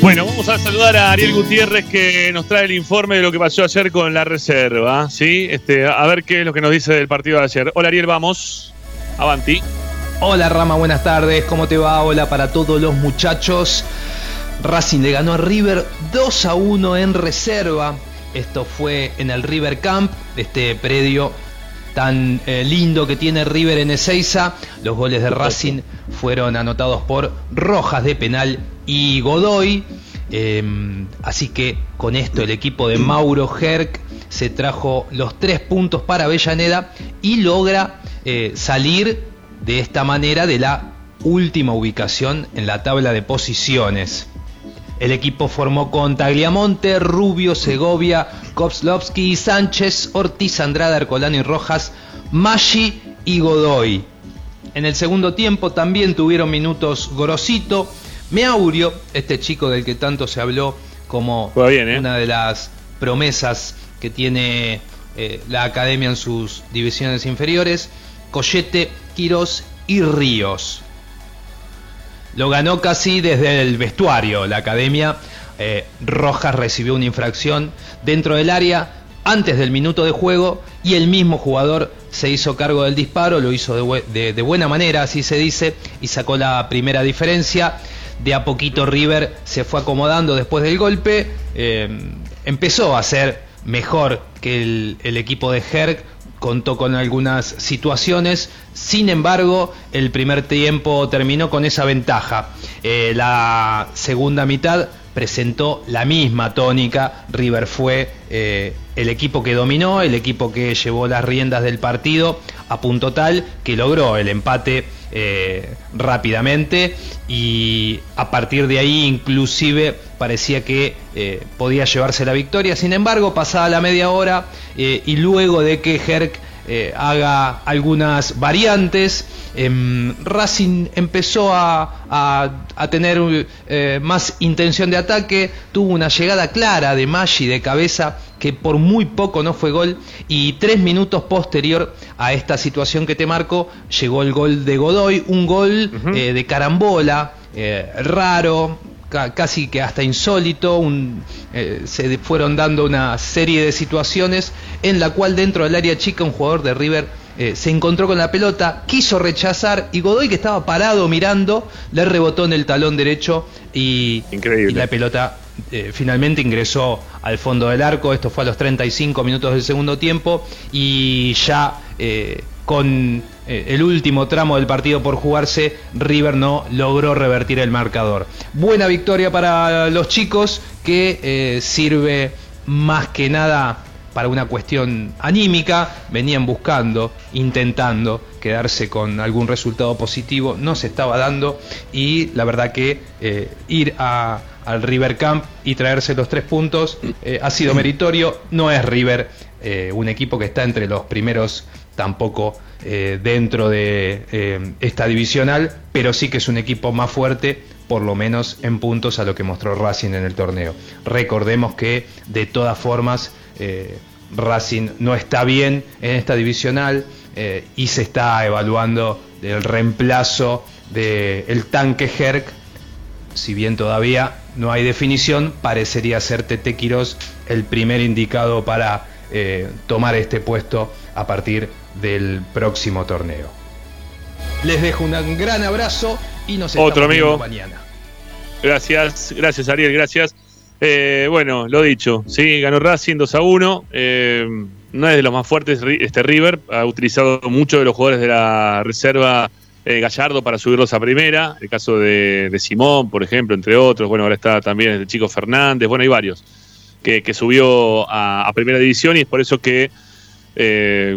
Bueno, vamos a saludar a Ariel Gutiérrez que nos trae el informe de lo que pasó ayer con la reserva, ¿sí? Este, a ver qué es lo que nos dice del partido de ayer. Hola Ariel, vamos. Avanti. Hola Rama, buenas tardes, ¿cómo te va? Hola para todos los muchachos. Racing le ganó a River 2 a 1 en reserva. Esto fue en el River Camp, este predio tan eh, lindo que tiene River en Ezeiza. Los goles de Racing fueron anotados por Rojas de penal y Godoy. Em, así que con esto el equipo de Mauro Herc se trajo los tres puntos para Avellaneda y logra eh, salir de esta manera de la última ubicación en la tabla de posiciones. El equipo formó con Tagliamonte, Rubio, Segovia, Kopslovsky, Sánchez, Ortiz, Andrade, Arcolano y Rojas, Maggi y Godoy. En el segundo tiempo también tuvieron minutos Gorosito, Meaurio, este chico del que tanto se habló como ¿eh? una de las promesas que tiene eh, la academia en sus divisiones inferiores, Collete, Quirós y Ríos. Lo ganó casi desde el vestuario. La academia eh, Rojas recibió una infracción dentro del área antes del minuto de juego y el mismo jugador se hizo cargo del disparo, lo hizo de, buena manera, así se dice, y sacó la primera diferencia. De a poquito River se fue acomodando después del golpe, eh, empezó a ser mejor que el, el equipo de Herc, contó con algunas situaciones, sin embargo el primer tiempo terminó con esa ventaja. Eh, la segunda mitad presentó la misma tónica, River fue eh, el equipo que dominó, el equipo que llevó las riendas del partido a punto tal que logró el empate eh, rápidamente y a partir de ahí inclusive parecía que eh, podía llevarse la victoria. Sin embargo, pasada la media hora eh, y luego de que Herc haga algunas variantes, em, Racing empezó a, a tener más intención de ataque, tuvo una llegada clara de Maggi de cabeza que por muy poco no fue gol y tres minutos posterior a esta situación que te marco llegó el gol de Godoy, un gol eh, de carambola, eh, raro, casi que hasta insólito, eh, se fueron dando una serie de situaciones en la cual dentro del área chica un jugador de River se encontró con la pelota, quiso rechazar y Godoy que estaba parado mirando le rebotó en el talón derecho y, y la pelota eh, finalmente ingresó al fondo del arco, esto fue a los 35 minutos del segundo tiempo y ya eh, con eh, el último tramo del partido por jugarse, River no logró revertir el marcador. Buena victoria para los chicos que sirve más que nada para una cuestión anímica, venían buscando, intentando quedarse con algún resultado positivo, no se estaba dando y la verdad que ir a al River Camp y traerse los tres puntos eh, ha sido meritorio. No es River eh, un equipo que está entre los primeros tampoco eh, dentro de esta divisional, pero sí que es un equipo más fuerte, por lo menos en puntos a lo que mostró Racing en el torneo. Recordemos que de todas formas Racing no está bien en esta divisional y se está evaluando el reemplazo del tanque Herc, si bien todavía no hay definición, parecería ser Tete Quirós el primer indicado para eh, tomar este puesto a partir del próximo torneo. Les dejo un gran abrazo y nos vemos Otro amigo. mañana. Gracias, gracias Ariel, gracias. Eh, bueno, lo dicho, sí, ganó Racing 2 a 1. Eh, no es de los más fuertes este River, ha utilizado muchos de los jugadores de la reserva eh, Gallardo para subirlos a primera, el caso de, Simón, por ejemplo, entre otros. Bueno, ahora está también el chico Fernández, bueno, hay varios que, subió a, primera división y es por eso que eh,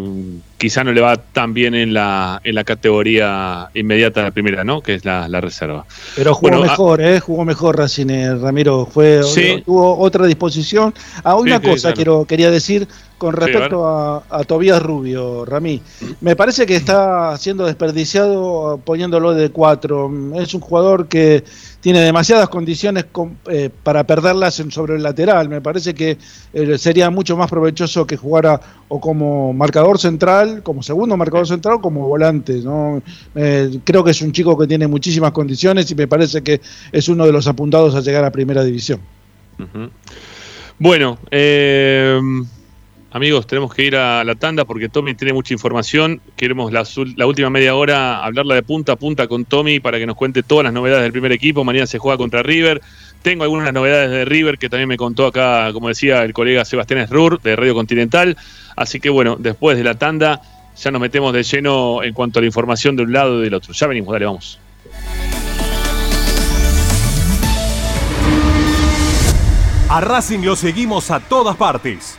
quizá no le va tan bien en la, en la categoría inmediata la primera, ¿no? Que es la, reserva. Pero jugó mejor, ¿eh? Jugó mejor Racine, Ramiro. Fue, Tuvo otra disposición. Ah, una cosa quiero, quería decir con respecto a, a, Tobías Rubio, Ramí. Me parece que está siendo desperdiciado poniéndolo de cuatro. Es un jugador que tiene demasiadas condiciones eh, para perderlas sobre el lateral. Me parece que eh, sería mucho más provechoso que jugara o como marcador central, como segundo marcador central, o como volante. ¿no? Eh, creo que es un chico que tiene muchísimas condiciones y me parece que es uno de los apuntados a llegar a primera división. Bueno, eh Amigos, tenemos que ir a la tanda porque Tommy tiene mucha información. Queremos la, última media hora hablarla de punta a punta con Tommy para que nos cuente todas las novedades del primer equipo. Mañana se juega contra River. Tengo algunas novedades de River que también me contó acá, como decía el colega Sebastián Esrur de Radio Continental. Así que bueno, después de la tanda ya nos metemos de lleno en cuanto a la información de un lado y del otro. Ya venimos, dale, vamos. A Racing lo seguimos a todas partes,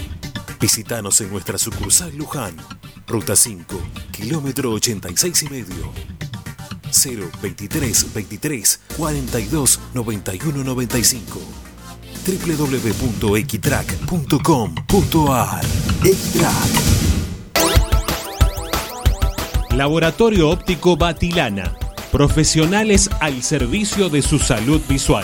Visítanos en nuestra sucursal Luján, Ruta 5, kilómetro 86 y medio. 023 23 42 91 95 www.equitrack.com.ar Equitrack Laboratorio Óptico Batilana. Profesionales al servicio de su salud visual.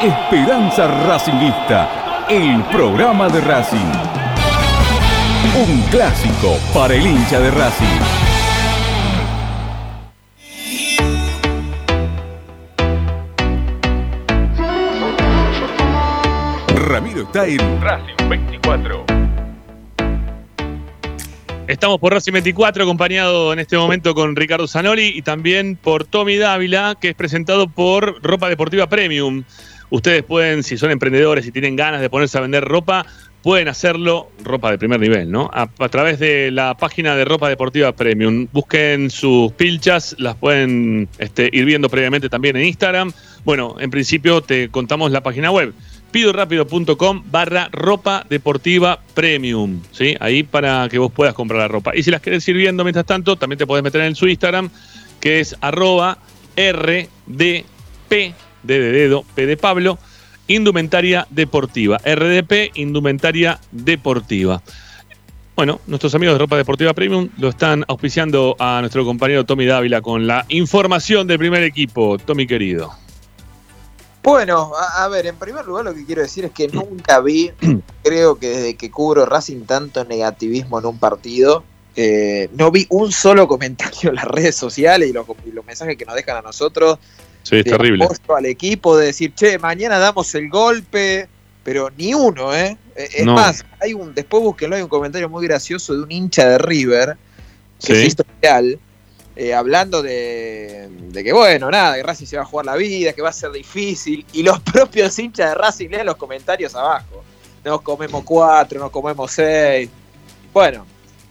Esperanza Racingista, el programa de Racing. Un clásico para el hincha de Racing. Ramiro está en Racing 24. Estamos por Racing 24, acompañado en este momento con Ricardo Zanoli y también por Tommy Dávila, que es presentado por Ropa Deportiva Premium. Ustedes pueden, si son emprendedores y tienen ganas de ponerse a vender ropa, pueden hacerlo, ropa de primer nivel, ¿no? A, través de la página de Ropa Deportiva Premium. Busquen sus pilchas, las pueden este, ir viendo previamente también en Instagram. Bueno, en principio te contamos la página web pidorápido.com barra ropa deportiva premium, ¿sí? Ahí para que vos puedas comprar la ropa. Y si las querés ir viendo mientras tanto, también te podés meter en su Instagram, que es arroba rdp, D de dedo, P de Pablo, indumentaria deportiva. RDP, indumentaria deportiva. Bueno, nuestros amigos de Ropa Deportiva Premium lo están auspiciando a nuestro compañero Tommy Dávila con la información del primer equipo. Tommy querido. Bueno, a, a ver, en primer lugar lo que quiero decir es que nunca vi, creo que desde que cubro Racing tanto negativismo en un partido, eh, no vi un solo comentario en las redes sociales y los, y los mensajes que nos dejan a nosotros Sí, es de terrible. apoyo al equipo de decir, che, mañana damos el golpe, pero ni uno, ¿eh? Eh, Es No. más, hay un, después búsquenlo, hay un comentario muy gracioso de un hincha de River que Sí. hizo real, eh, hablando de, de que, bueno, nada, que Racing se va a jugar la vida, que va a ser difícil, y los propios hinchas de Racing leen los comentarios abajo. Nos comemos cuatro, nos comemos seis. Bueno,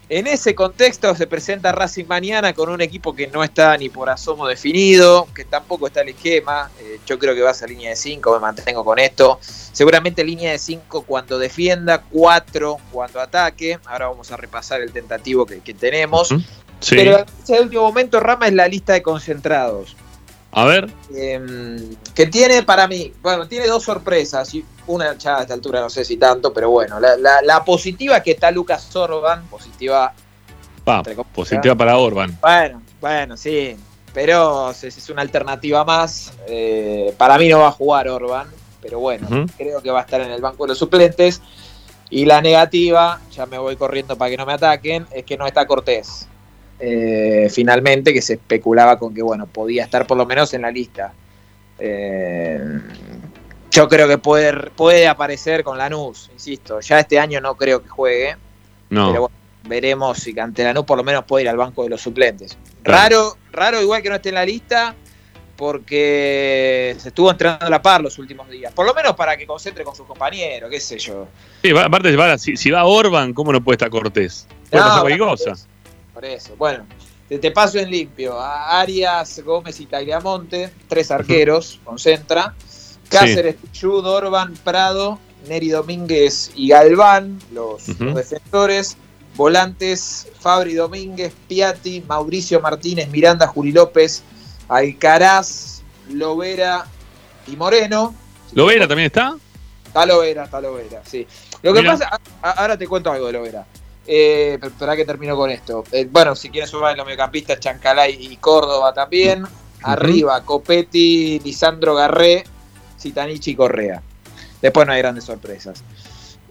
en ese contexto se presenta Racing mañana con un equipo que no está ni por asomo definido, que tampoco está el esquema. Eh, yo creo que va a ser línea de 5, me mantengo con esto. Seguramente línea de 5 cuando defienda, 4 cuando ataque. Ahora vamos a repasar el tentativo que, que tenemos. Sí. Pero noticia de último momento, Rama, es la lista de concentrados. A ver. Eh, que tiene para mí, bueno, tiene dos sorpresas. Una ya a esta altura no sé si tanto, pero bueno, la, la- la positiva es que está Lucas Sorban, positiva Pa, positiva para Orban. bueno, bueno, sí. Pero es, es una alternativa más. Eh, para mí no va a jugar Orban, pero bueno, creo que va a estar en el banco de los suplentes. Y la negativa, ya me voy corriendo para que no me ataquen, es que no está Cortés. Eh, finalmente, que se especulaba con que, bueno, podía estar por lo menos en la lista. Eh, yo creo que puede, puede aparecer con Lanús, insisto. Ya este año no creo que juegue. No. Pero bueno, veremos si ante Lanús por lo menos puede ir al banco de los suplentes. Raro, raro igual que no esté en la lista, porque se estuvo entrenando a la par los últimos días. Por lo menos para que concentre con sus compañeros, qué sé yo. Sí, aparte, si, si va Orban, ¿cómo no puede estar Cortés? Puede No, pasar cualquier bueno, cosa. Por eso, bueno, te, te paso en limpio. A Arias, Gómez y Tagliamonte, tres arqueros, concentra. Cáceres, Pichud, Orban, Prado, Neri Domínguez y Galván, los, defensores. Volantes, Fabri Domínguez, Piatti, Mauricio Martínez, Miranda, Juli López, Alcaraz, Lovera y Moreno. ¿Lovera también está? Está Lovera, está Lovera, sí. Lo que Mira. pasa, ahora te cuento algo de Lovera. Eh, pero espera que termino con esto. Eh, bueno, si quieres sumar en los mediocampistas, Chancalay y Córdoba también. Arriba, Copetti, Lisandro Garré, Citanichi y Correa. Después no hay grandes sorpresas.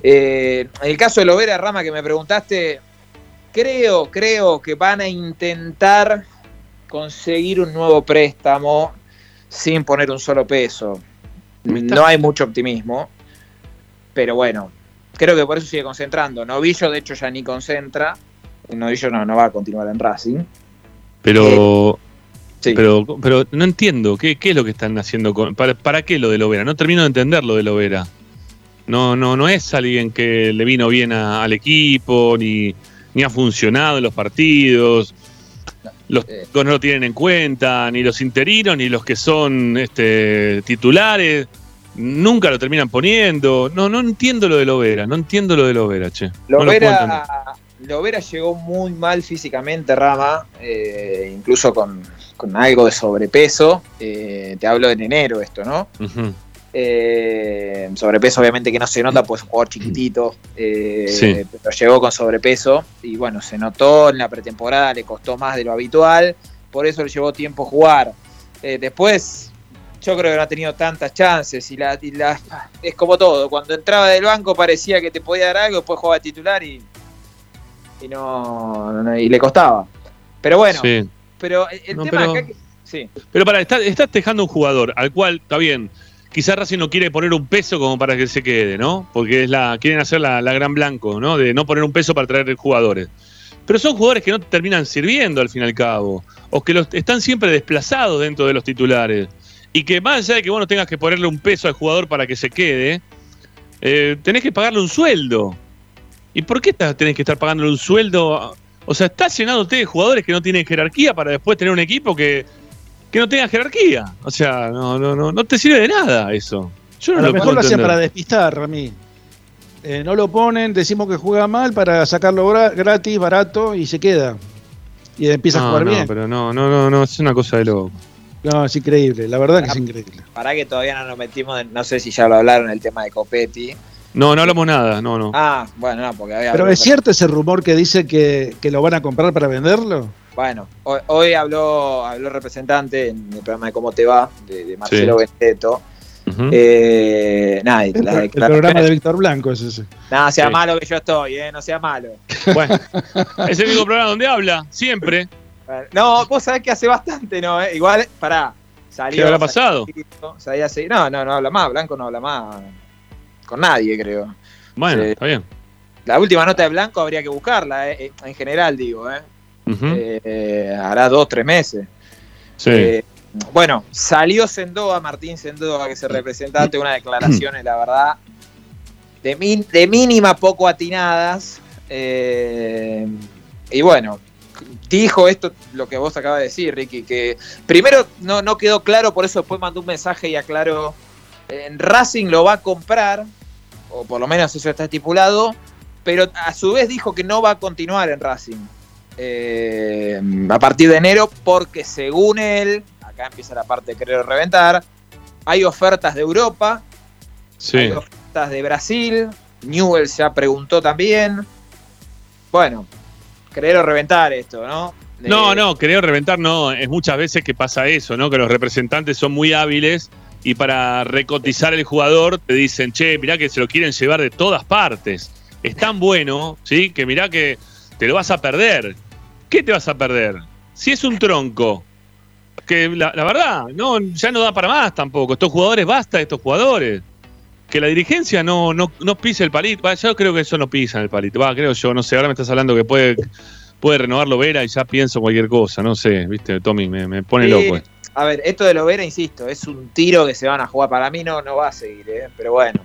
Eh, en el caso de Lovera Rama que me preguntaste, creo, creo que van a intentar conseguir un nuevo préstamo sin poner un solo peso. No hay mucho optimismo, pero bueno, creo que por eso sigue concentrando. Novillo, de hecho, ya ni concentra. Novillo no, no va a continuar en Racing. Pero. Sí. Pero, pero no entiendo, ¿qué, qué es lo que están haciendo? Con, para, ¿Para qué lo de Lovera? No termino de entender lo de Lovera. No, no, no es alguien que le vino bien a- al equipo, ni, ni ha funcionado en los partidos. Los técnicos no lo tienen en cuenta, ni los interinos, ni los que son este, titulares. Nunca lo terminan poniendo. No, no entiendo lo de Lovera, no entiendo lo de Lovera, che. No lo. Lovera, Lovera llegó muy mal físicamente, Rama, eh, incluso con, con algo de sobrepeso. Eh, te hablo en enero esto, ¿no? Eh, sobrepeso obviamente que no se nota, pues es un jugador chiquitito, Sí. pero llegó con sobrepeso y bueno, se notó en la pretemporada, le costó más de lo habitual, por eso le llevó tiempo jugar. Después, yo creo que no ha tenido tantas chances y, la, y la- es como todo, cuando entraba del banco parecía que te podía dar algo, después jugaba titular y, y no, no- y le costaba. Pero bueno, Sí. pero el, No, tema pero- acá que... Sí. Pero para, estás, dejando un jugador al cual, está bien, quizás Racing no quiere poner un peso como para que se quede, ¿no? Porque es la, quieren hacer la, la gran blanco, ¿no? De no poner un peso para traer jugadores. Pero son jugadores que no te terminan sirviendo al fin y al cabo. O que los, están siempre desplazados dentro de los titulares. Y que más allá de que vos no tengas que ponerle un peso al jugador para que se quede, eh, tenés que pagarle un sueldo. ¿Y por qué estás- tenés que estar pagándole un sueldo? O sea, estás llenándote de jugadores que no tienen jerarquía para después tener un equipo que, que no tenga jerarquía. O sea, no, no, no, no te sirve de nada eso. Yo no a lo lo mejor lo entender. para despistar, Rami. Eh, no lo ponen, decimos que juega mal para sacarlo gra- gratis, barato y se queda. Y empieza a jugar no, bien. pero no, no, no, no, es una cosa de loco. No, es increíble, la verdad que es increíble. Para que todavía no nos metimos, en- no sé si ya lo hablaron, el tema de Copetti. No, no hablamos nada, no, no. Ah, bueno, no, porque había. Pero es cierto ese rumor que dice que, que lo van a comprar para venderlo. Bueno, hoy, hoy habló, habló el representante en el programa de Cómo Te Va, de, de Marcelo Sí. Benedetto. Eh, nada, El, programa de Víctor Blanco es ese. Nada, sea Sí. malo que yo estoy, eh, no sea malo. Bueno, es el único programa donde habla, siempre. No, vos sabés que hace bastante, ¿no? eh. Igual, pará. Salió, ¿Qué habrá salió pasado? seguido. No, no, no habla más. Blanco no habla más con nadie, creo. Bueno, está bien. La última nota de Blanco habría que buscarla, eh, en general, digo, ¿eh? Eh, hará dos, tres meses. Sí. Eh, bueno, salió Sendoa, Martín Sendoa, que es el representante, unas declaraciones, la verdad, de, min- de mínima poco atinadas. eh, y bueno, dijo esto, lo que vos acabas de decir, Ricky, que primero no, no quedó claro, por eso después mandó un mensaje y aclaró, en Racing lo va a comprar, o por lo menos eso está estipulado, pero a su vez dijo que no va a continuar en Racing eh, a partir de enero porque según él, acá empieza la parte de querer reventar, hay ofertas de Europa, Sí. hay ofertas de Brasil, Newell ya preguntó también. Bueno, querer reventar esto, ¿no? No, no, querer reventar no. Es muchas veces que pasa eso, ¿no? Que los representantes son muy hábiles y para recotizar el jugador te dicen, che, mirá que se lo quieren llevar de todas partes. Es tan bueno, ¿sí? Que mirá que te lo vas a perder. ¿Qué te vas a perder? Si es un tronco, que la, la verdad, no, ya no da para más tampoco. Estos jugadores, basta de estos jugadores. Que la dirigencia no, no, no pise el palito. Va, Yo creo que eso no pisa el palito. Va, creo yo, no sé, ahora me estás hablando que puede, puede renovarlo Vera y ya pienso cualquier cosa. No sé, viste, Tommy, me, me pone Sí, loco. eh. A ver, esto de Lovera, insisto, es un tiro que se van a jugar. Para mí no, no va a seguir, ¿eh? pero bueno.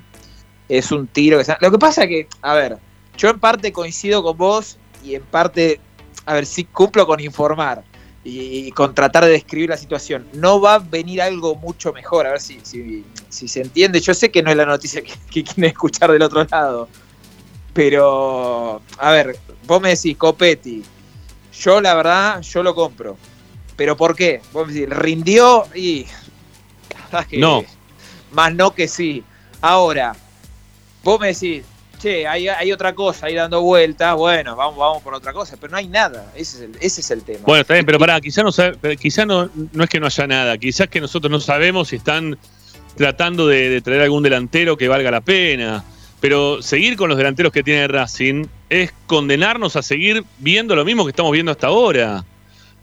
Es un tiro que se... Lo que pasa que, a ver, yo en parte coincido con vos y en parte, a ver, sí cumplo con informar y, y con tratar de describir la situación. No va a venir algo mucho mejor, a ver si, si, si se entiende. Yo sé que no es la noticia que, que quieren escuchar del otro lado, pero, a ver, vos me decís, Copetti, yo la verdad, yo lo compro. ¿Pero por qué? Vos me decís, rindió y... que No. Más no que sí. Ahora, vos me decís, che, hay, hay otra cosa ahí dando vueltas, bueno, vamos, vamos por otra cosa, pero no hay nada, ese es el, ese es el tema. Bueno, está bien, pero pará, quizá no quizá no, no es que no haya nada, quizás que nosotros no sabemos si están tratando de, de traer algún delantero que valga la pena. Pero seguir con los delanteros que tiene Racing es condenarnos a seguir viendo lo mismo que estamos viendo hasta ahora.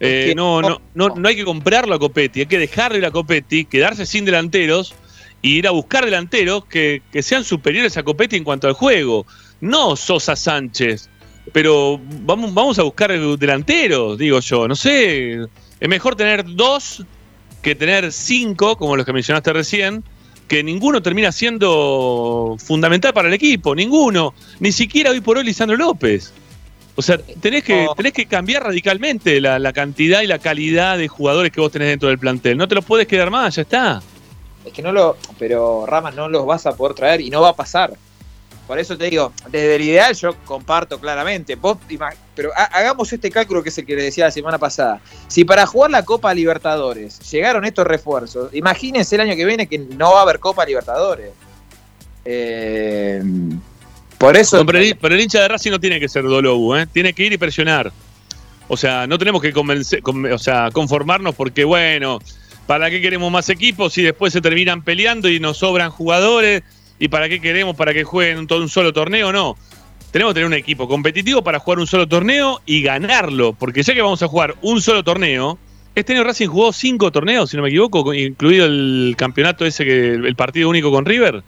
Eh, no, no- no, no, hay que comprarlo a Copetti, hay que dejarle a Copetti, quedarse sin delanteros y ir a buscar delanteros que, que sean superiores a Copetti en cuanto al juego. No Sosa Sánchez, pero vamos, vamos a buscar delanteros, digo yo. No sé, es mejor tener dos que tener cinco, como los que mencionaste recién, que ninguno termina siendo fundamental para el equipo, ninguno. Ni siquiera hoy por hoy Lisandro López. O sea, tenés que, tenés que cambiar radicalmente la, la cantidad y la calidad de jugadores que vos tenés dentro del plantel. No te los puedes quedar más, ya está. Es que no lo, pero Ramas no los vas a poder traer y no va a pasar. Por eso te digo, desde el ideal yo comparto claramente. Vos pero ha- hagamos este cálculo que es el que les decía la semana pasada. Si para jugar la Copa Libertadores llegaron estos refuerzos, imagínense el año que viene que no va a haber Copa Libertadores. Eh, por eso. Pero, el, hincha de Racing no tiene que ser Dolobu, ¿eh? tiene que ir y presionar. O sea, no tenemos que convencer, con- o sea, conformarnos porque, bueno, ¿para qué queremos más equipos si después se terminan peleando y nos sobran jugadores? ¿Y para qué queremos? ¿Para que jueguen todo un solo torneo? No. Tenemos que tener un equipo competitivo para jugar un solo torneo y ganarlo. Porque ya que vamos a jugar un solo torneo, Este año Racing jugó cinco torneos, si no me equivoco, incluido el campeonato ese, que el partido único con River.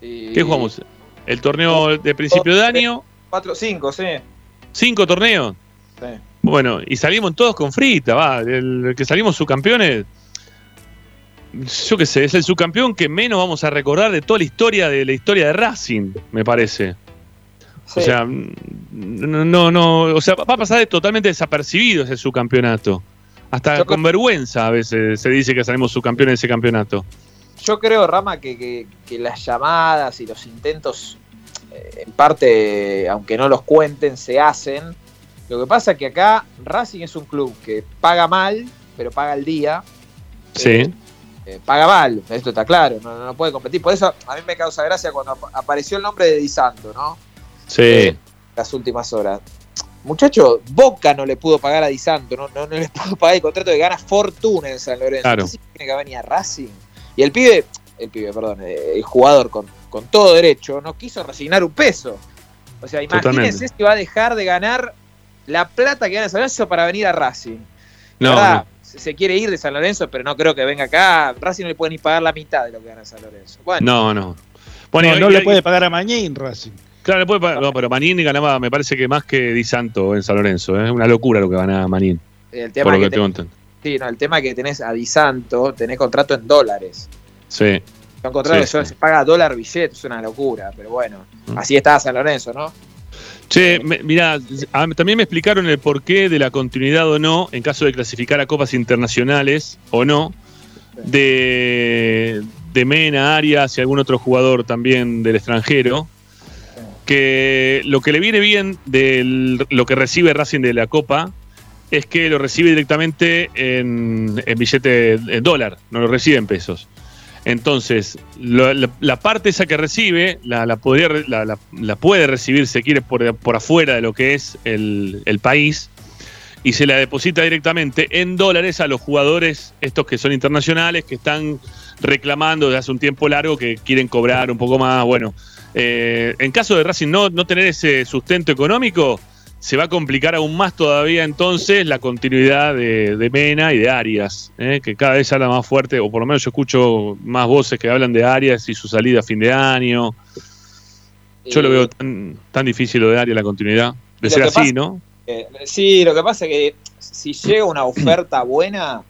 ¿Qué jugamos? El torneo de principio de año. Cuatro, cinco, sí. Cinco torneos. Sí. Bueno, y salimos todos con frita, va. El que salimos subcampeones. Yo qué sé, es el subcampeón que menos vamos a recordar de toda la historia de la historia de Racing, me parece. O sea, no, no, no, o sea, va a pasar totalmente desapercibido ese subcampeonato. Hasta con vergüenza a veces se dice que salimos subcampeones de ese campeonato. Yo creo, Rama, que, que, las llamadas y los intentos, eh, en parte, aunque no los cuenten, se hacen. Lo que pasa es que acá Racing es un club que paga mal, pero paga al día. Sí. Eh, eh, paga mal, esto está claro, no, no, puede competir. Por eso a mí me causa gracia cuando apareció el nombre de Di Santo, ¿no? Sí. las últimas horas. Muchacho, Boca no le pudo pagar a Di Santo, no, no, le pudo pagar el contrato de gana fortuna en San Lorenzo. Claro. tiene que venir a Racing? Y el pibe, el pibe, perdón, eh, el jugador con, con todo derecho, no quiso resignar un peso. O sea, imagínense si va a dejar de ganar la plata que gana San Lorenzo para venir a Racing. No, verdad, se quiere ir de San Lorenzo, pero no creo que venga acá. Racing no le puede ni pagar la mitad de lo que gana San Lorenzo. Bueno, no, no. Bueno, no, no le puede pagar a Mañín Racing. Claro, le puede pagar, no, pero Manín ganaba, me parece que más que Di Santo en San Lorenzo. ¿eh? Es una locura lo que ganaba Manín. El tema por lo que, que te- sí, no, el tema es que tenés a Di Santo, tenés contrato en dólares. Sí. Son contratos Sí, que sí. se paga dólar billete, es una locura, pero bueno, así está San Lorenzo, ¿no? Che, me- mirá, a- también me explicaron el porqué de la continuidad o no, en caso de clasificar a copas internacionales o no, de, de Mena, Arias y algún otro jugador también del extranjero. Que lo que le viene bien de lo que recibe Racing de la Copa es que lo recibe directamente en, en billete en dólar, no lo recibe en pesos. Entonces, la, la parte esa que recibe, la, la podría puede recibir, se quiere, por, por afuera de lo que es el, el país, y se la deposita directamente en dólares a los jugadores, estos que son internacionales, que están reclamando desde hace un tiempo largo que quieren cobrar un poco más. Bueno, eh, en caso de Racing no, no tener ese sustento económico, se va a complicar aún más todavía entonces la continuidad de, de Mena y de Arias, ¿eh? que cada vez habla más fuerte, o por lo menos yo escucho más voces que hablan de Arias y su salida a fin de año. Yo lo veo tan, tan difícil lo de Arias, la continuidad, de ser así, pasa- ¿no? Eh, sí, lo que pasa es que si llega una oferta buena,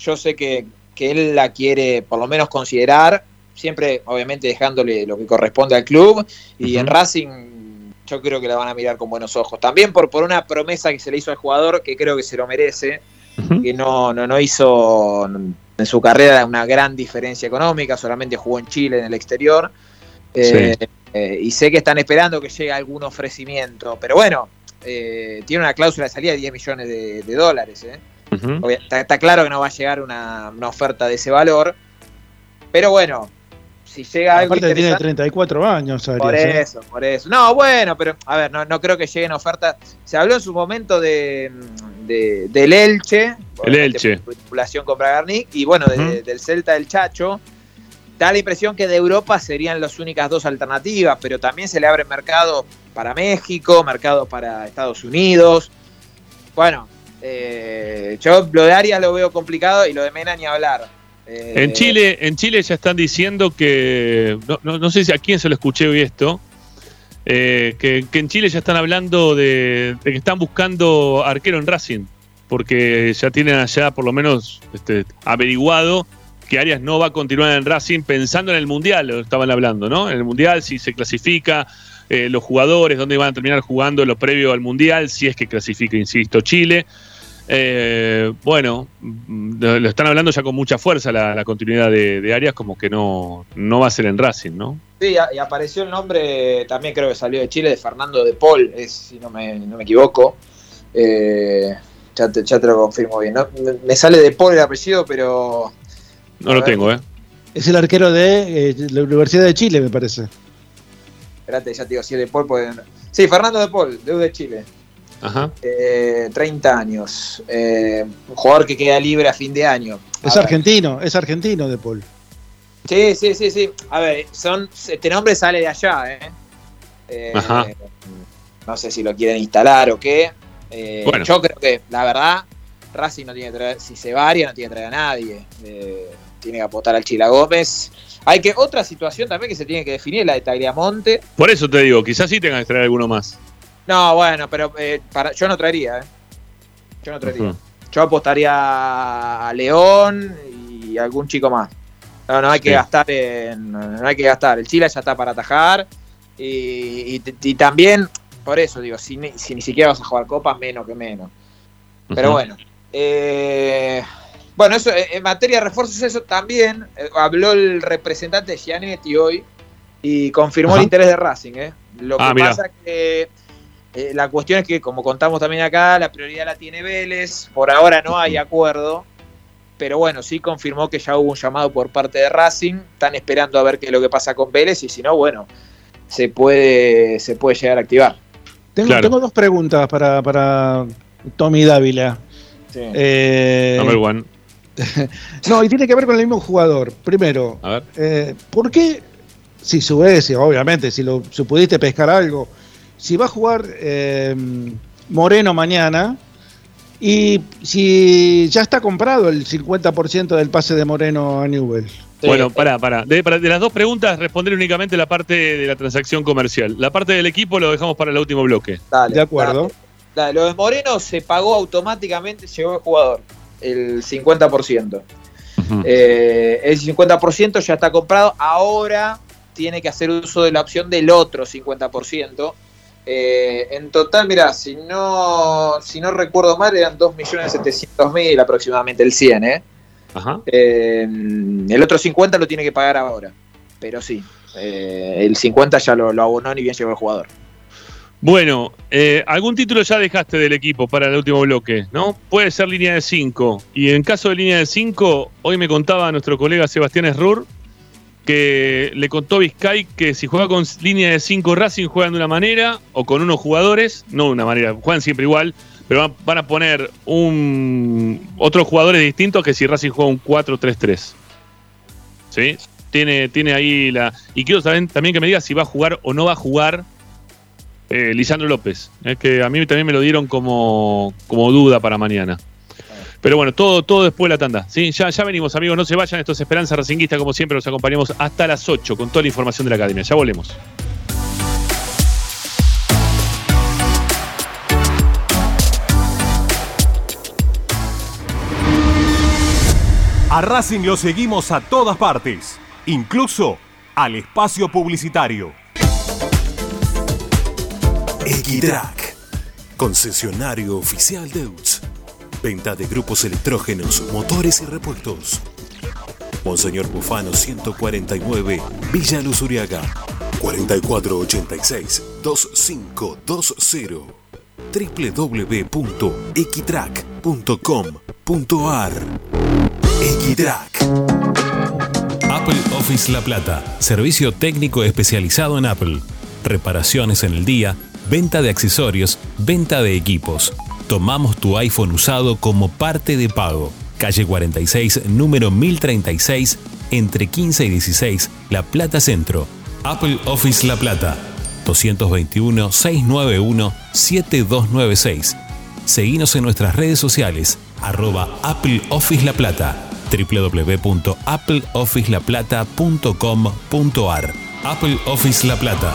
yo sé que, que él la quiere por lo menos considerar, siempre obviamente dejándole lo que corresponde al club, y en Racing yo creo que la van a mirar con buenos ojos. También por, por una promesa que se le hizo al jugador, que creo que se lo merece, que no, no, no hizo en su carrera una gran diferencia económica, solamente jugó en Chile, en el exterior. Eh, eh, y sé que están esperando que llegue algún ofrecimiento, pero bueno, eh, tiene una cláusula de salida de 10 millones de, de dólares. ¿eh? Obvia- Está, está claro que no va a llegar una, una oferta de ese valor, pero bueno, si llega algo Aparte tiene interesante- 34 años, Arias, por ¿eh? eso, por eso. No, bueno, pero a ver, no, no creo que lleguen ofertas. Se habló en su momento de, de- del Elche, El Elche. por vinculación con Bragarnik, y bueno, de- del Celta del Chacho. Da la impresión que de Europa serían las únicas dos alternativas, pero también se le abre mercado para México, mercado para Estados Unidos. Bueno, eh, yo lo de Arias lo veo complicado y lo de Mena ni hablar. Eh, En Chile, en Chile ya están diciendo que, no, no- no sé si a quién se lo escuché hoy esto, eh, que, que en Chile ya están hablando de, de que están buscando arquero en Racing, porque ya tienen allá por lo menos este, averiguado que Arias no va a continuar en Racing pensando en el Mundial, lo estaban hablando, ¿no? En el Mundial, si se clasifica, eh, los jugadores, dónde van a terminar jugando lo previo al Mundial, si es que clasifica, insisto, Chile. Eh, bueno, lo están hablando ya con mucha fuerza la, la continuidad de, de Arias, como que no, no va a ser en Racing, ¿no? Sí, a- y apareció el nombre, también creo que salió de Chile, de Fernando de Paul, es, si no me, no me equivoco. Eh, ya, te, ya te lo confirmo bien. ¿no? Me, me sale de Paul el apellido, pero No lo tengo, ¿eh? Es el arquero de eh, la Universidad de Chile, me parece. espérate, ya te digo si es de Paul. porque- Sí, Fernando de Paul, de U de Chile. Ajá. Eh, 30 años. Eh, un jugador que queda libre a fin de año. Es ver. argentino, es argentino de Paul. Sí, sí, sí, sí. A ver, son, este nombre sale de allá, ¿eh? Eh, Ajá. No sé si lo quieren instalar o qué. Eh, Bueno. Yo creo que, la verdad, Racing no tiene que traer, si se varia, no tiene que traer a nadie. Eh, tiene que apostar al Chila Gómez. Hay que, otra situación también que se tiene que definir la de Tagliamonte. Por eso te digo, quizás sí tengan que traer alguno más. No, bueno, pero eh, para, yo no traería, ¿eh? Yo no traería. Yo apostaría a León y algún chico más. No, no hay que Sí. gastar en, no hay que gastar. El Chile ya está para atajar. Y, y- y también, por eso digo, si, ni- si ni siquiera vas a jugar copas, menos que menos. Pero bueno. eh, bueno, eso eh, en materia de refuerzos, eso también eh, habló el representante de Gianetti hoy y confirmó Ajá. el interés de Racing. ¿eh? Lo Ah, que mirá. pasa que eh, la cuestión es que, como contamos también acá, la prioridad la tiene Vélez. Por ahora no hay acuerdo. Pero bueno, sí confirmó que ya hubo un llamado por parte de Racing. Están esperando a ver qué es lo que pasa con Vélez. Y si no, bueno, se puede, se puede llegar a activar. Tengo, Claro. tengo dos preguntas para, para Tommy Dávila. Eh, Number one. no, y tiene que ver con el mismo jugador. Primero, A ver. eh, ¿por qué, si subes, obviamente, si, lo, si pudiste pescar algo, si va a jugar eh, Moreno mañana y si ya está comprado el 50% del pase de Moreno a Newell? Bueno, pará, pará. De, para- de las dos preguntas, responder únicamente la parte de la transacción comercial. La parte del equipo lo dejamos para el último bloque. Dale, De acuerdo. dale. Dale, lo de Moreno se pagó automáticamente, llegó el jugador, el 50%. Eh, el 50% ya está comprado, ahora tiene que hacer uso de la opción del otro 50%. Eh, en total, mira, si no, si no recuerdo mal, eran 2.700.000 aproximadamente el 100, ¿eh? Ajá. Eh, el otro 50 lo tiene que pagar ahora, pero sí, eh, el 50 ya lo, lo abonó ni bien llegó el jugador. Bueno, eh, algún título ya dejaste del equipo para el último bloque, ¿no? Puede ser línea de 5. Y en caso de línea de 5, hoy me contaba nuestro colega Sebastián Esrur que le contó Vizcay que si juega con línea de 5 Racing juegan de una manera o con unos jugadores, no de una manera, juegan siempre igual, pero van, a poner un otros jugadores distintos que si Racing juega un 4-3-3. ¿Sí? Tiene, tiene ahí la. Y quiero saber también que me diga si va a jugar o no va a jugar eh, Lisandro López. Es que a mí también me lo dieron como, como duda para mañana. Pero bueno, todo, todo después de la tanda. ¿sí? Ya, ya venimos, amigos, no se vayan. Esto es Esperanza Racinguista, como siempre, los acompañamos hasta las 8 con toda la información de la academia. Ya volvemos. A Racing lo seguimos a todas partes, incluso al espacio publicitario. Equitrack, concesionario oficial Deutz. Venta de grupos electrógenos, motores y repuestos. Monseñor Bufano 149, Villa Luz Uriaga. 4486-2520. www.equitrack.com.ar Equitrack. Apple Office La Plata. Servicio técnico especializado en Apple. Reparaciones en el día, venta de accesorios, venta de equipos. Tomamos tu iPhone usado como parte de pago. Calle 46, número 1036, entre 15 y 16, La Plata Centro. Apple Office La Plata. 221-691-7296. Seguinos en nuestras redes sociales, arroba Apple Office La Plata, www.appleofficelaplata.com.ar. Apple Office La Plata.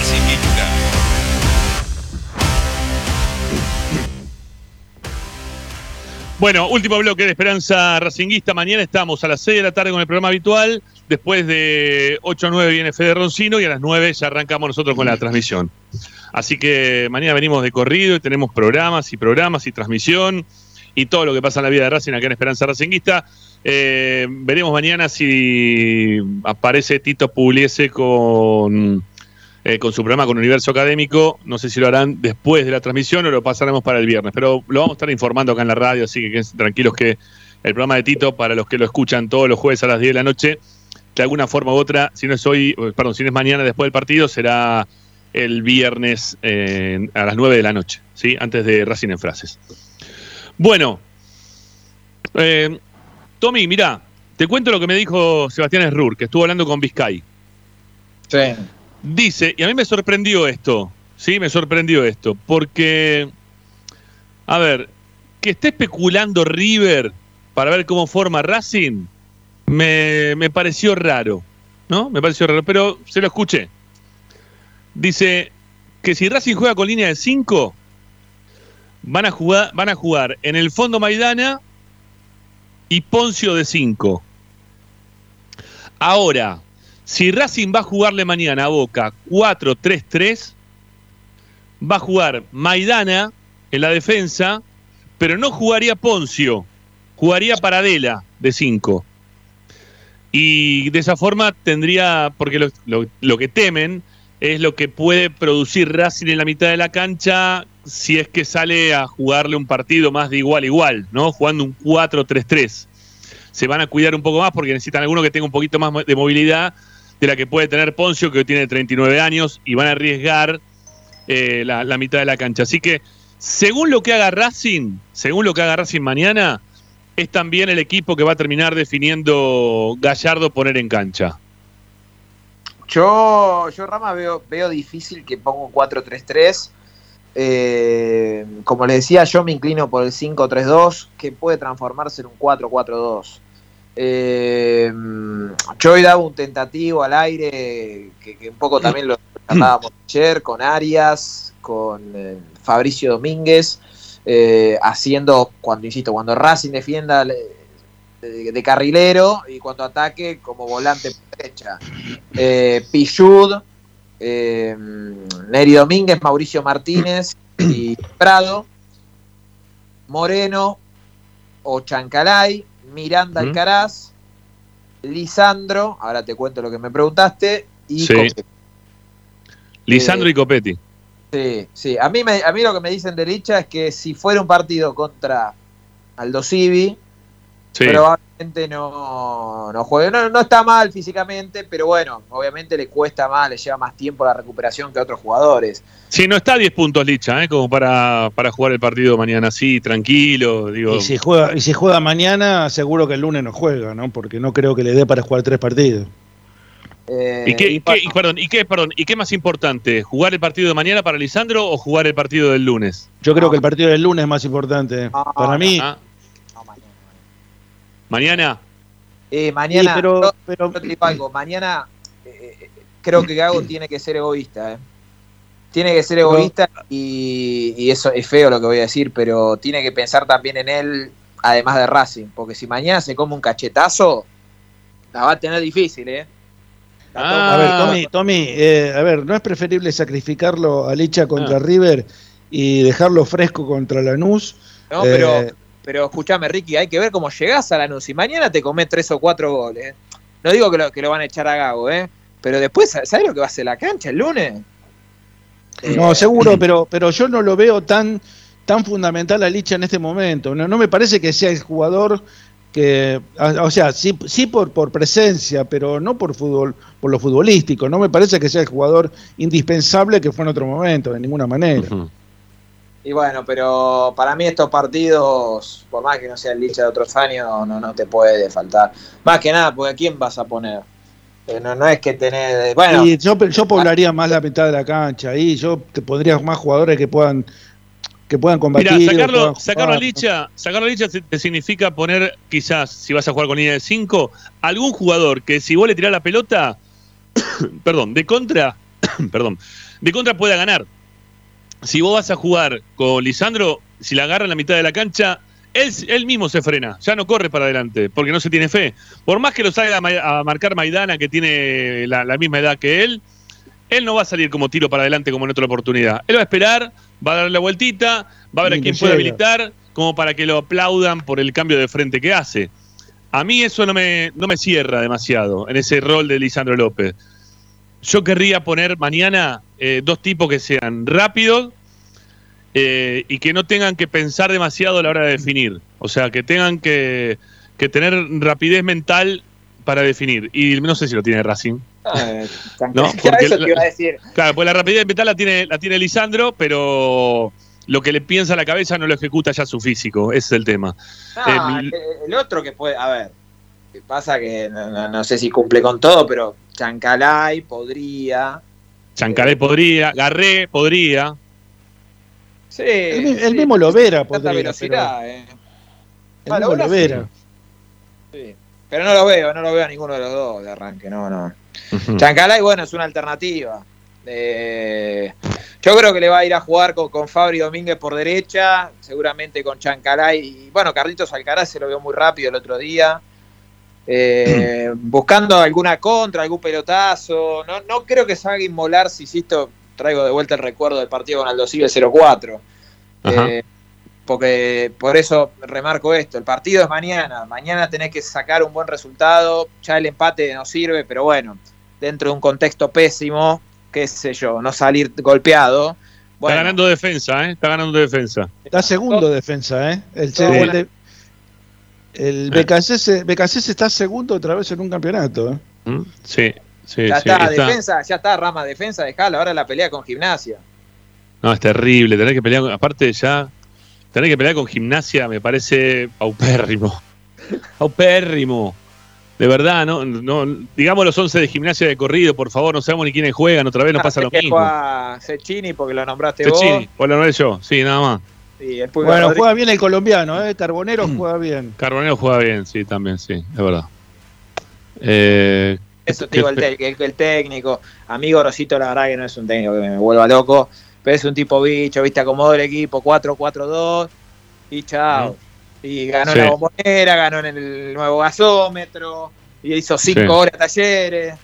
Bueno, último bloque de Esperanza Racinguista. Mañana estamos a las 6 de la tarde con el programa habitual. Después de 8 a 9 viene Fede Roncino y a las 9 ya arrancamos nosotros con la transmisión. Así que mañana venimos de corrido y tenemos programas y programas y transmisión y todo lo que pasa en la vida de Racing acá en Esperanza Racinguista. Eh, veremos mañana si aparece Tito Pugliese con, eh, con su programa con Universo Académico. No sé si lo harán después de la transmisión o lo pasaremos para el viernes, pero lo vamos a estar informando acá en la radio, así que tranquilos que el programa de Tito, para los que lo escuchan todos los jueves a las 10 de la noche, de alguna forma u otra, si no es hoy, perdón, si no es mañana después del partido, será el viernes eh, a las 9 de la noche, ¿sí? Antes de Racing en Frases. Bueno, eh, Tommy, mira, te cuento lo que me dijo Sebastián Esrur, que estuvo hablando con Vizcay. Sí. Dice, y a mí me sorprendió esto, ¿sí? Me sorprendió esto, porque, a ver, que esté especulando River para ver cómo forma Racing, me, me pareció raro, ¿no? Me pareció raro, pero se lo escuché. Dice que si Racing juega con línea de 5, van a jugar, van a jugar en el fondo Maidana y Poncio de 5. Ahora, si Racing va a jugarle mañana a Boca 4-3-3, va a jugar Maidana en la defensa, pero no jugaría Poncio, jugaría Paradela de 5. Y de esa forma tendría, porque lo, que temen es lo que puede producir Racing en la mitad de la cancha si es que sale a jugarle un partido más de igual igual, ¿no? Jugando un 4-3-3. Se van a cuidar un poco más porque necesitan alguno que tenga un poquito más de movilidad de la que puede tener Poncio, que hoy tiene 39 años, y van a arriesgar eh, la, mitad de la cancha. Así que, según lo que haga Racing, según lo que haga Racing mañana, es también el equipo que va a terminar definiendo Gallardo poner en cancha. Yo, yo Rama, veo, veo difícil que ponga un 4-3-3. Eh, como le decía, yo me inclino por el 5-3-2, que puede transformarse en un 4-4-2. Eh, yo hoy daba un tentativo al aire, que, que un poco también lo tratábamos ayer, con Arias, con eh, Fabricio Domínguez, eh, haciendo, cuando insisto, cuando Racing defienda le- de, de carrilero y cuando ataque como volante por derecha. Eh, Pichud, eh, Neri Domínguez, Mauricio Martínez y Prado, Moreno o Chancalay, Miranda Ujú. Alcaraz, Lisandro, ahora te cuento lo que me preguntaste, y Sí. Lisandro y Copetti. Sí, sí. A mí, me, a mí lo que me dicen de Licha es que si fuera un partido contra Aldo Civi, Sí. probablemente no, no juegue. No, no está mal físicamente, pero bueno, obviamente le cuesta más, le lleva más tiempo la recuperación que a otros jugadores. Sí, no está a 10 puntos Licha, ¿eh? como para, para jugar el partido mañana así, tranquilo. Digo, Y si juega, y si juega mañana, seguro que el lunes no juega, ¿no? Porque no creo que le dé para jugar tres partidos. Eh, ¿Y qué, y y qué- y perdón, ¿y qué, perdón, ¿y qué más importante? ¿Jugar el partido de mañana para Lisandro o jugar el partido del lunes? Yo creo que el partido del lunes es más importante. Para mí. Ah. ¿Mañana? Eh, mañana, Sí, pero- yo- yo te digo algo, mañana eh, creo que Gago tiene que ser egoísta. eh. Tiene que ser egoísta y, y eso es feo lo que voy a decir, pero tiene que pensar también en él, además de Racing, porque si mañana se come un cachetazo, la va a tener difícil, ¿eh? A ver, Tommy, Tommy eh, a ver, ¿no es preferible sacrificarlo a Licha contra Ah. River y dejarlo fresco contra Lanús? No, Eh, pero, escúchame, Ricky, hay que ver cómo llegás a Lanús. Y mañana te comés tres o cuatro goles. No digo que lo, que lo van a echar a Gago, ¿eh? Pero después, ¿sabes lo que va a hacer la cancha el lunes? No, seguro, pero, pero yo no lo veo tan, tan fundamental a Licha en este momento. No, no me parece que sea el jugador que, o sea, sí, sí por, por presencia, pero no por fútbol, por lo futbolístico. No me parece que sea el jugador indispensable que fue en otro momento, de ninguna manera. Y bueno, pero para mí estos partidos, por más que no sea el Licha de otros años, no, no te puede faltar. Más que nada, porque ¿a quién vas a poner? Eh, no, no es que tenés... Bueno, Y yo, yo poblaría más la mitad de la cancha ahí, yo te pondría más jugadores que puedan que puedan combatir. Mira, sacarlo, puedan sacarlo a. Licha, sacarlo a Licha te- te significa poner, quizás, si vas a jugar con línea de 5, algún jugador que si vos le tirás la pelota, perdón, de contra, perdón, de contra pueda ganar. Si vos vas a jugar con Lisandro, si la agarra en la mitad de la cancha, él, él mismo se frena, ya no corre para adelante, porque no se tiene fe. Por más que lo salga a, ma- a marcar Maidana, que tiene la, la misma edad que él, él no va a salir como tiro para adelante como en otra oportunidad. Él va a esperar, va a dar la vueltita, va a ver a quién puede habilitar, como para que lo aplaudan por el cambio de frente que hace. A mí eso no me, no me cierra demasiado en ese rol de Lisandro López. Yo querría poner mañana eh, dos tipos que sean rápidos eh, y que no tengan que pensar demasiado a la hora de definir. O sea, que tengan que, que tener rapidez mental para definir. Y no sé si lo tiene Racing. eh, No, porque eso te iba a decir. Claro, pues la rapidez mental la tiene, la tiene Lisandro, pero lo que le piensa a la cabeza no lo ejecuta ya su físico. Ese es el tema. No, Eh, el, el otro que puede, a ver, pasa que no, no- no sé si cumple con todo, pero Chancalay podría. Chancalay podría, Garré podría. Sí, El, mi- el sí, mismo Lovera podría, velocidad, pero- eh. el Ah, mismo Lovera Lovera. Sí. Pero no lo veo, no lo veo a ninguno de los dos de arranque, no, no. Chancalay, bueno, es una alternativa. Eh, yo creo que le va a ir a jugar con, con Fabri Domínguez por derecha, seguramente con Chancalay. Y bueno, Carlitos Alcaraz se lo vio muy rápido el otro día. Eh, buscando alguna contra, algún pelotazo. No, no creo que salga a inmolar si insisto, traigo de vuelta el recuerdo del partido con Aldo Civi, el 04. Ajá. Eh, porque por eso remarco esto, el partido es mañana, mañana tenés que sacar un buen resultado, ya el empate no sirve, pero bueno, dentro de un contexto pésimo, qué sé yo, no salir golpeado. Bueno, Está ganando defensa, ¿eh? Está ganando defensa. Está segundo defensa, ¿eh? El, Sí. El, el BKC, BKC está segundo otra vez en un campeonato. ¿eh? ¿Mm? Sí, sí, ya sí. está, está- defensa, ya está, rama defensa, dejala, ahora la pelea con gimnasia. No, es terrible. Tener que pelear, con- aparte ya, tener que pelear con gimnasia me parece paupérrimo. paupérrimo. De verdad, no, no, digamos los 11 de gimnasia de corrido, por favor, no sabemos ni quiénes juegan, otra vez nos pasa lo mismo. juega Cecchini porque lo nombraste Cecchini, vos. o lo nombré yo, sí, nada más. Sí, el Pulga Bueno, juega bien el colombiano, ¿eh? Carbonero juega bien. Carbonero juega bien, sí, también, sí, es verdad. Eh, Eso te digo, el, fe- te- el- el técnico. Amigo Rosito, la verdad que no es un técnico que me vuelva loco, pero es un tipo bicho, viste, acomodó el equipo 4-4-2 y chao. Y ganó Sí. la bombonera, ganó en el nuevo gasómetro, y hizo 5 Sí. horas talleres.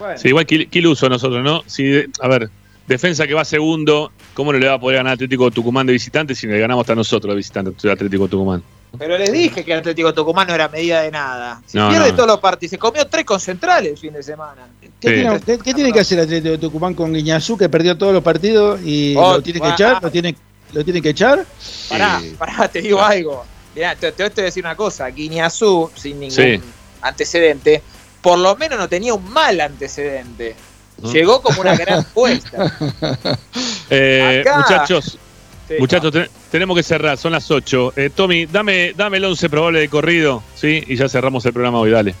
Bueno, Sí, igual que Iluso nosotros, ¿no? Si, a ver, defensa que va segundo, ¿cómo no le va a poder ganar Atlético Tucumán de visitante si le ganamos hasta nosotros de visitante Atlético Tucumán? pero les dije que el Atlético Tucumán no era medida de nada. Si No, pierde no. todos los partidos, se comió tres concentrales el fin de semana. ¿Qué, Sí. tiene, qué- qué tiene que hacer el Atlético de Tucumán con Guiñazú, que perdió todos los partidos y Oh, lo tiene que echar? ¿Lo tiene, ¿Lo tiene que echar? Pará, pará, te digo algo. Mirá, te, te voy a decir una cosa. Guiñazú, sin ningún Sí. antecedente, por lo menos no tenía un mal antecedente. Llegó como una gran apuesta. Eh, muchachos, Sí, muchachos, te- tenemos que cerrar, son las 8. Eh, Tommy, dame, dame el 11 probable de corrido, ¿sí? Y ya cerramos el programa hoy, dale.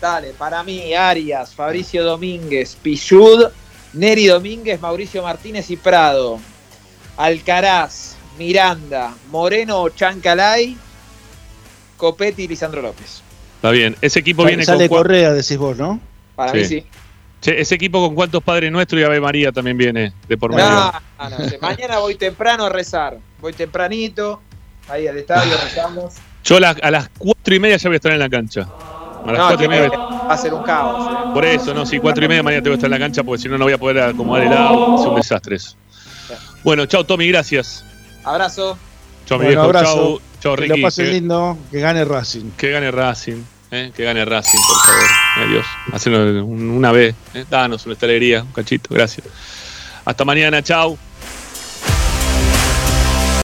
Dale, para mí, Arias, Fabricio Domínguez, Pichud, Neri Domínguez, Mauricio Martínez y Prado. Alcaraz, Miranda, Moreno, Chancalay, Copetti y Lisandro López. Está bien. Ese equipo Sale, viene sale con. Correa, decís vos, ¿no? Para mí sí. Che, ese equipo con cuántos padres nuestros y Ave María también viene de por medio. No, no sé. Mañana voy temprano a rezar. Voy tempranito, ahí al estadio rezamos. Yo a las, a las cuatro y media ya voy a estar en la cancha. A las No, cuatro y que media. va a ser un caos. eh. Por eso, no, sí, cuatro y media mañana tengo que estar en la cancha porque si no, no voy a poder acomodar el auto. Es un desastre eso. Bueno, chao Tommy, gracias. Abrazo. Chao mi Bueno, viejo, abrazo. chao, chao Que Ricky. lo pasen que, lindo, que gane Racing. que gane Racing, eh, que gane Racing, por favor. Adiós. Un- una vez, eh. danos nuestra alegría, un cachito, gracias. Hasta mañana, chao.